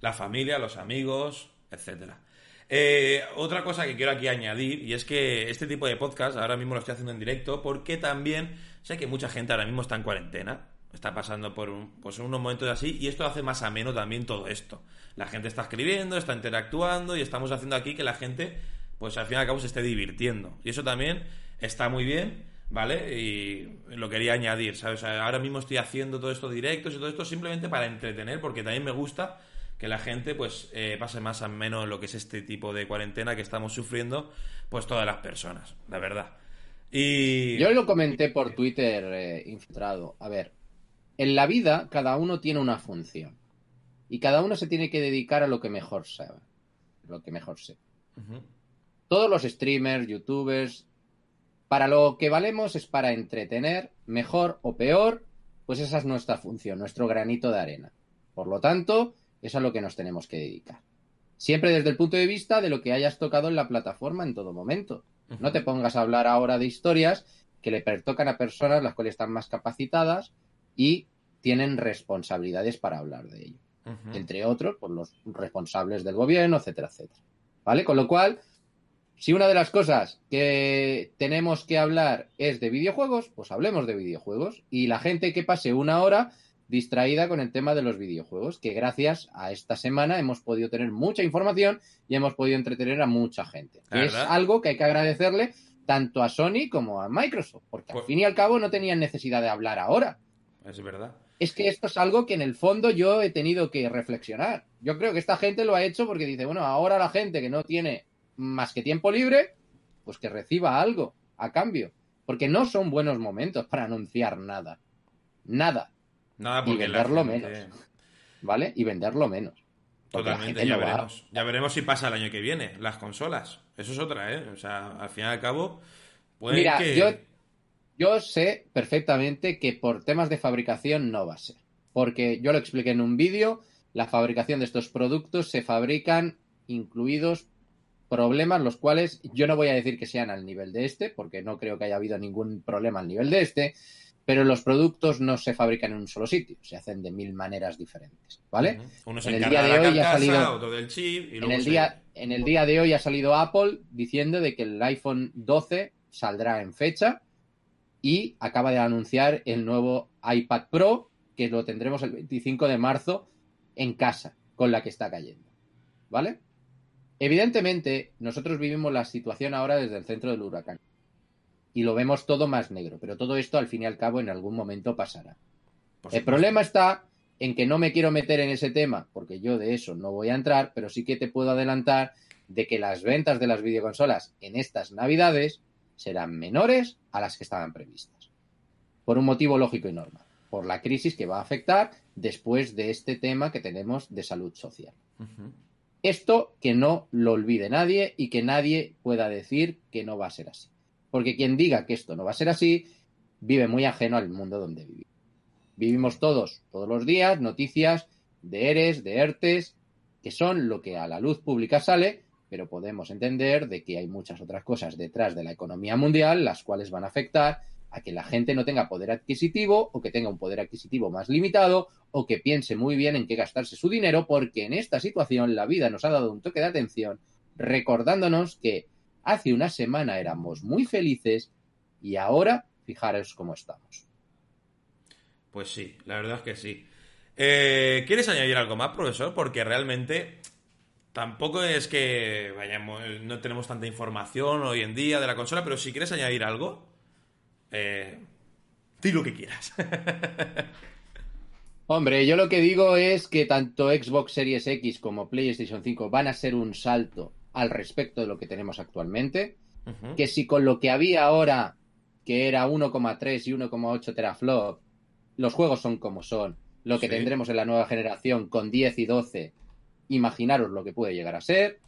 S3: La familia, los amigos, etcétera. Eh, otra cosa que quiero aquí añadir, y es que este tipo de podcast ahora mismo lo estoy haciendo en directo, porque también sé que mucha gente ahora mismo está en cuarentena, está pasando por un- pues unos momentos así, y esto hace más ameno también todo esto. La gente está escribiendo, está interactuando, y estamos haciendo aquí que la gente, pues al fin y al cabo se esté divirtiendo. Y eso también está muy bien, ¿vale? Y lo quería añadir, ¿sabes? Ahora mismo estoy haciendo todo esto directos y todo esto simplemente para entretener, porque también me gusta que la gente pues eh, pase más a menos lo que es este tipo de cuarentena que estamos sufriendo pues todas las personas, la verdad. Y
S5: Yo lo comenté por Twitter eh, infiltrado. A ver, en la vida cada uno tiene una función. Y cada uno se tiene que dedicar a lo que mejor sabe. Lo que mejor.
S3: Ujú.
S5: todos los streamers, youtubers, para lo que valemos es para entretener, mejor o peor, pues esa es nuestra función, nuestro granito de arena. Por lo tanto, es a lo que nos tenemos que dedicar. Siempre desde el punto de vista de lo que hayas tocado en la plataforma en todo momento. No te pongas a hablar ahora de historias que le pertocan a personas las cuales están más capacitadas y tienen responsabilidades para hablar de ello entre otros, por los responsables del gobierno, etcétera, etcétera. ¿Vale? Con lo cual, si una de las cosas que tenemos que hablar es de videojuegos, pues hablemos de videojuegos. Y la gente que pase una hora distraída con el tema de los videojuegos, que gracias a esta semana hemos podido tener mucha información y hemos podido entretener a mucha gente. Es algo que hay que agradecerle tanto a Sony como a Microsoft, porque al
S3: Pues-
S5: fin y al cabo no tenían necesidad de hablar ahora
S3: Es verdad.
S5: es que esto es algo que en el fondo yo he tenido que reflexionar. Yo creo que esta gente lo ha hecho porque dice, bueno, ahora la gente que no tiene más que tiempo libre, pues que reciba algo a cambio. Porque no son buenos momentos para anunciar nada. Nada,
S3: Nada
S5: Y
S3: porque
S5: venderlo
S3: gente-
S5: menos. ¿vale? Y venderlo menos.
S3: Totalmente, ya
S5: no
S3: veremos. Ya veremos si pasa el año que viene, las consolas. Eso es otra, ¿eh? O sea, al fin y al cabo, puede
S5: Mira,
S3: que...
S5: yo, yo sé perfectamente que por temas de fabricación no va a ser. Porque yo lo expliqué en un vídeo, la fabricación de estos productos se fabrican incluidos problemas los cuales yo no voy a decir que sean al nivel de este, porque no creo que haya habido ningún problema al nivel de este, pero los productos no se fabrican en un solo sitio, se hacen de mil maneras diferentes, ¿vale?
S3: Uno se
S5: En el día
S3: de
S5: de
S3: la
S5: hoy ha salido-
S3: otro del chip, y
S5: En
S3: luego
S5: el,
S3: se-
S5: día, en el día de hoy ha salido Apple diciendo de que el iPhone 12 saldrá en fecha y acaba de anunciar el nuevo iPad Pro, que lo tendremos el 25 de marzo en casa, con la que está cayendo. ¿Vale? Evidentemente, nosotros vivimos la situación ahora desde el centro del huracán. Y lo vemos todo más negro, pero todo esto al fin y al cabo en algún momento pasará. El problema está en que no me quiero meter en ese tema, porque yo de eso no voy a entrar, pero sí que te puedo adelantar de que las ventas de las videoconsolas en estas navidades serán menores a las que estaban previstas. Por un motivo lógico y normal. Por la crisis que va a afectar después de este tema que tenemos de salud social. Esto que no lo olvide nadie y que nadie pueda decir que no va a ser así. Porque quien diga que esto no va a ser así, vive muy ajeno al mundo donde vivimos. Vivimos todos, todos los días, noticias de ERES, de ERTES, que son lo que a la luz pública sale, pero podemos entender de que hay muchas otras cosas detrás de la economía mundial, las cuales van a afectar a que la gente no tenga poder adquisitivo o que tenga un poder adquisitivo más limitado o que piense muy bien en qué gastarse su dinero, porque en esta situación la vida nos ha dado un toque de atención recordándonos que hace una semana éramos muy felices y ahora fijaros cómo estamos.
S3: Pues sí, la verdad es que sí. Eh, ¿Quieres añadir algo más, profesor? Porque realmente tampoco es que vayamos, no tenemos tanta información hoy en día de la consola, pero si quieres añadir algo, eh, di lo que quieras.
S5: Hombre, yo lo que digo es que tanto Xbox Series X como PlayStation 5 van a ser un salto al respecto de lo que tenemos actualmente. Que si con lo que había ahora, que era 1,3 y 1,8 teraflop, los juegos son como son, lo que
S3: Sí.
S5: tendremos en la nueva generación con 10 y 12, imaginaros lo que puede llegar a ser.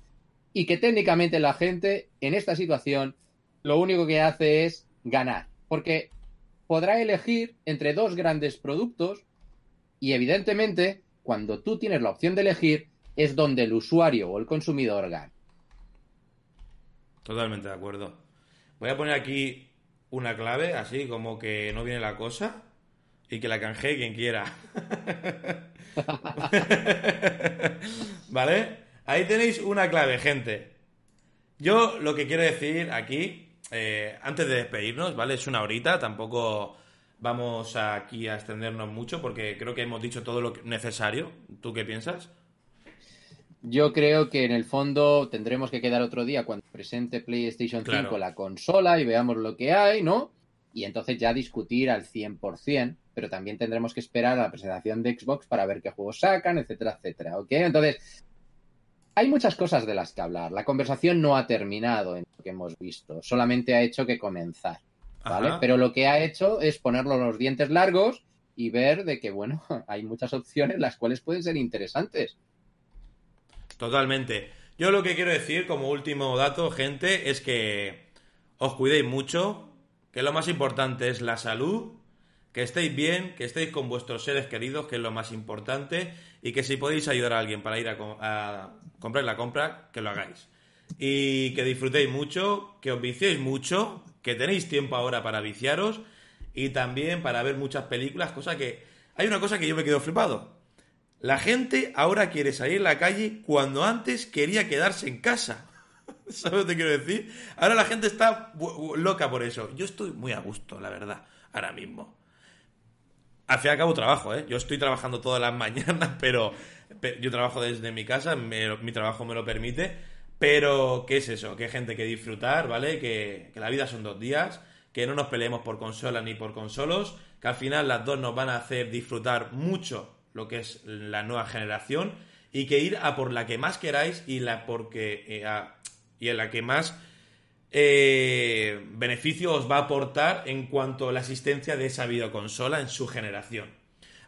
S5: Y que técnicamente la gente en esta situación lo único que hace es ganar. Porque podrá elegir entre dos grandes productos y evidentemente cuando tú tienes la opción de elegir es donde el usuario o el consumidor gana.
S3: Totalmente de acuerdo. Voy a poner aquí una clave, así como que no viene la cosa, y que la canjee quien quiera. ¿Vale? Ahí tenéis una clave, gente. Yo lo que quiero decir aquí, eh, antes de despedirnos, ¿vale? Es una horita, tampoco vamos aquí a extendernos mucho porque creo que hemos dicho todo lo necesario. ¿Tú qué piensas?
S5: Yo creo que en el fondo tendremos que quedar otro día cuando presente PlayStation 5
S3: Claro.
S5: la consola y veamos lo que hay, ¿no? Y entonces ya discutir al 100%, pero también tendremos que esperar a la presentación de Xbox para ver qué juegos sacan, etcétera, etcétera, ¿ok? Entonces, hay muchas cosas de las que hablar. La conversación no ha terminado en lo que hemos visto, solamente ha hecho que comenzar, ¿vale?
S3: Ajá.
S5: Pero lo que ha hecho es ponerlo los dientes largos y ver de que, bueno, hay muchas opciones las cuales pueden ser interesantes.
S3: Totalmente. Yo lo que quiero decir como último dato, gente, es que os cuidéis mucho, que lo más importante es la salud, que estéis bien, que estéis con vuestros seres queridos, que es lo más importante, y que si podéis ayudar a alguien para ir a, co- a comprar la compra, que lo hagáis. Y que disfrutéis mucho, que os viciéis mucho, que tenéis tiempo ahora para viciaros y también para ver muchas películas, cosa que... Hay una cosa que yo me quedo flipado. La gente ahora quiere salir a la calle cuando antes quería quedarse en casa. ¿Sabes lo que te quiero decir? Ahora la gente está loca por eso. Yo estoy muy a gusto, la verdad, ahora mismo. Al fin y al cabo trabajo, ¿eh? Yo estoy trabajando todas las mañanas, pero, pe- yo trabajo desde mi casa, mi trabajo me lo permite. Pero, ¿qué es eso? Que hay gente que disfrutar, ¿vale? Que, que la vida son dos días, que no nos peleemos por consolas ni por consolos, que al final las dos nos van a hacer disfrutar mucho lo que es la nueva generación y que ir a por la que más queráis y la porque eh, y en la que más eh, beneficio os va a aportar en cuanto a la existencia de esa videoconsola en su generación.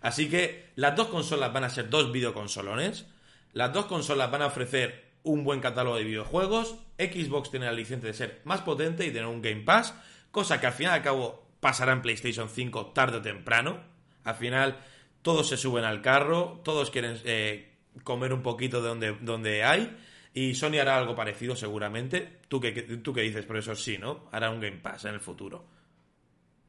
S3: Así que las dos consolas van a ser dos videoconsolones. Las dos consolas van a ofrecer un buen catálogo de videojuegos. Xbox tiene la licencia de ser más potente y tener un Game Pass, cosa que al final y al cabo pasará en PlayStation 5 tarde o temprano. Al final todos se suben al carro, todos quieren eh, comer un poquito de donde, donde hay. Y Sony hará algo parecido seguramente. ¿Tú qué, tú qué dices, eso Sí, ¿no? Hará un Game Pass en el futuro.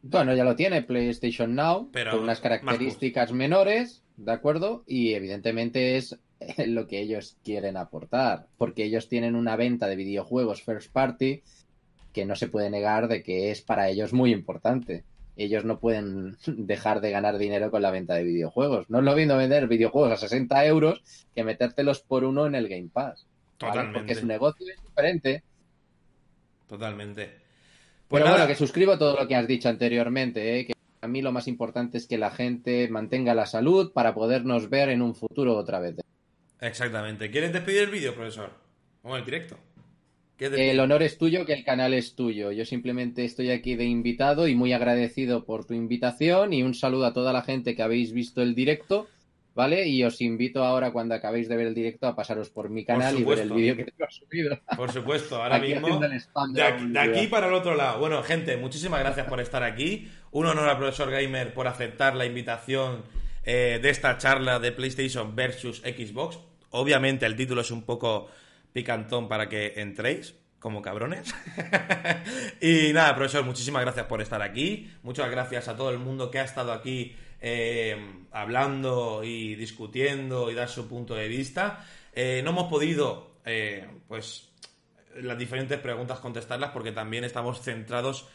S5: Bueno, ya lo tiene PlayStation Now,
S3: Pero
S5: con unas características menores, ¿de acuerdo? Y evidentemente es lo que ellos quieren aportar, porque ellos tienen una venta de videojuegos first party que no se puede negar de que es para ellos muy importante. Ellos no pueden dejar de ganar dinero con la venta de videojuegos. No es lo mismo vender videojuegos a 60 euros que metértelos por uno en el Game Pass. ¿vale?
S3: Totalmente.
S5: Porque su negocio es diferente.
S3: Totalmente. Pues
S5: Pero
S3: nada,
S5: bueno, que suscribo todo lo que has dicho anteriormente, ¿eh? que a mí lo más importante es que la gente mantenga la salud para podernos ver en un futuro otra vez.
S3: Exactamente. ¿Quieres despedir el vídeo, profesor? O el directo.
S5: El honor es tuyo, que el canal es tuyo. Yo simplemente estoy aquí de invitado y muy agradecido por tu invitación y un saludo a toda la gente que habéis visto el directo, ¿vale? Y os invito ahora, cuando acabéis de ver el directo, a pasaros por mi canal y ver el vídeo que tengo subido.
S3: Por supuesto, ahora
S5: Aquí
S3: mismo.
S5: de
S3: aquí, de aquí
S5: publicidad.
S3: para el otro lado. Bueno, gente, muchísimas gracias por estar aquí. Un honor al profesor Gamer por aceptar la invitación eh, de esta charla de PlayStation versus Xbox. Obviamente el título es un poco picantón para que entréis como cabrones. y nada, profesor, muchísimas gracias por estar aquí. Muchas gracias a todo el mundo que ha estado aquí eh, hablando y discutiendo y dar su punto de vista. Eh, no hemos podido, eh, pues, las diferentes preguntas contestarlas porque también estamos centrados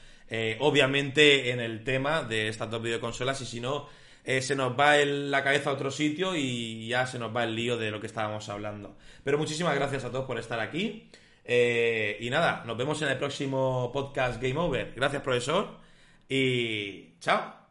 S3: obviamente en el tema de estas dos videoconsolas y si no eh, se nos va la cabeza a otro sitio y ya se nos va el lío de lo que estábamos hablando. Pero muchísimas gracias a todos por estar aquí. Eh, y nada, nos vemos en el próximo podcast Game Over. Gracias, profesor. Y chao.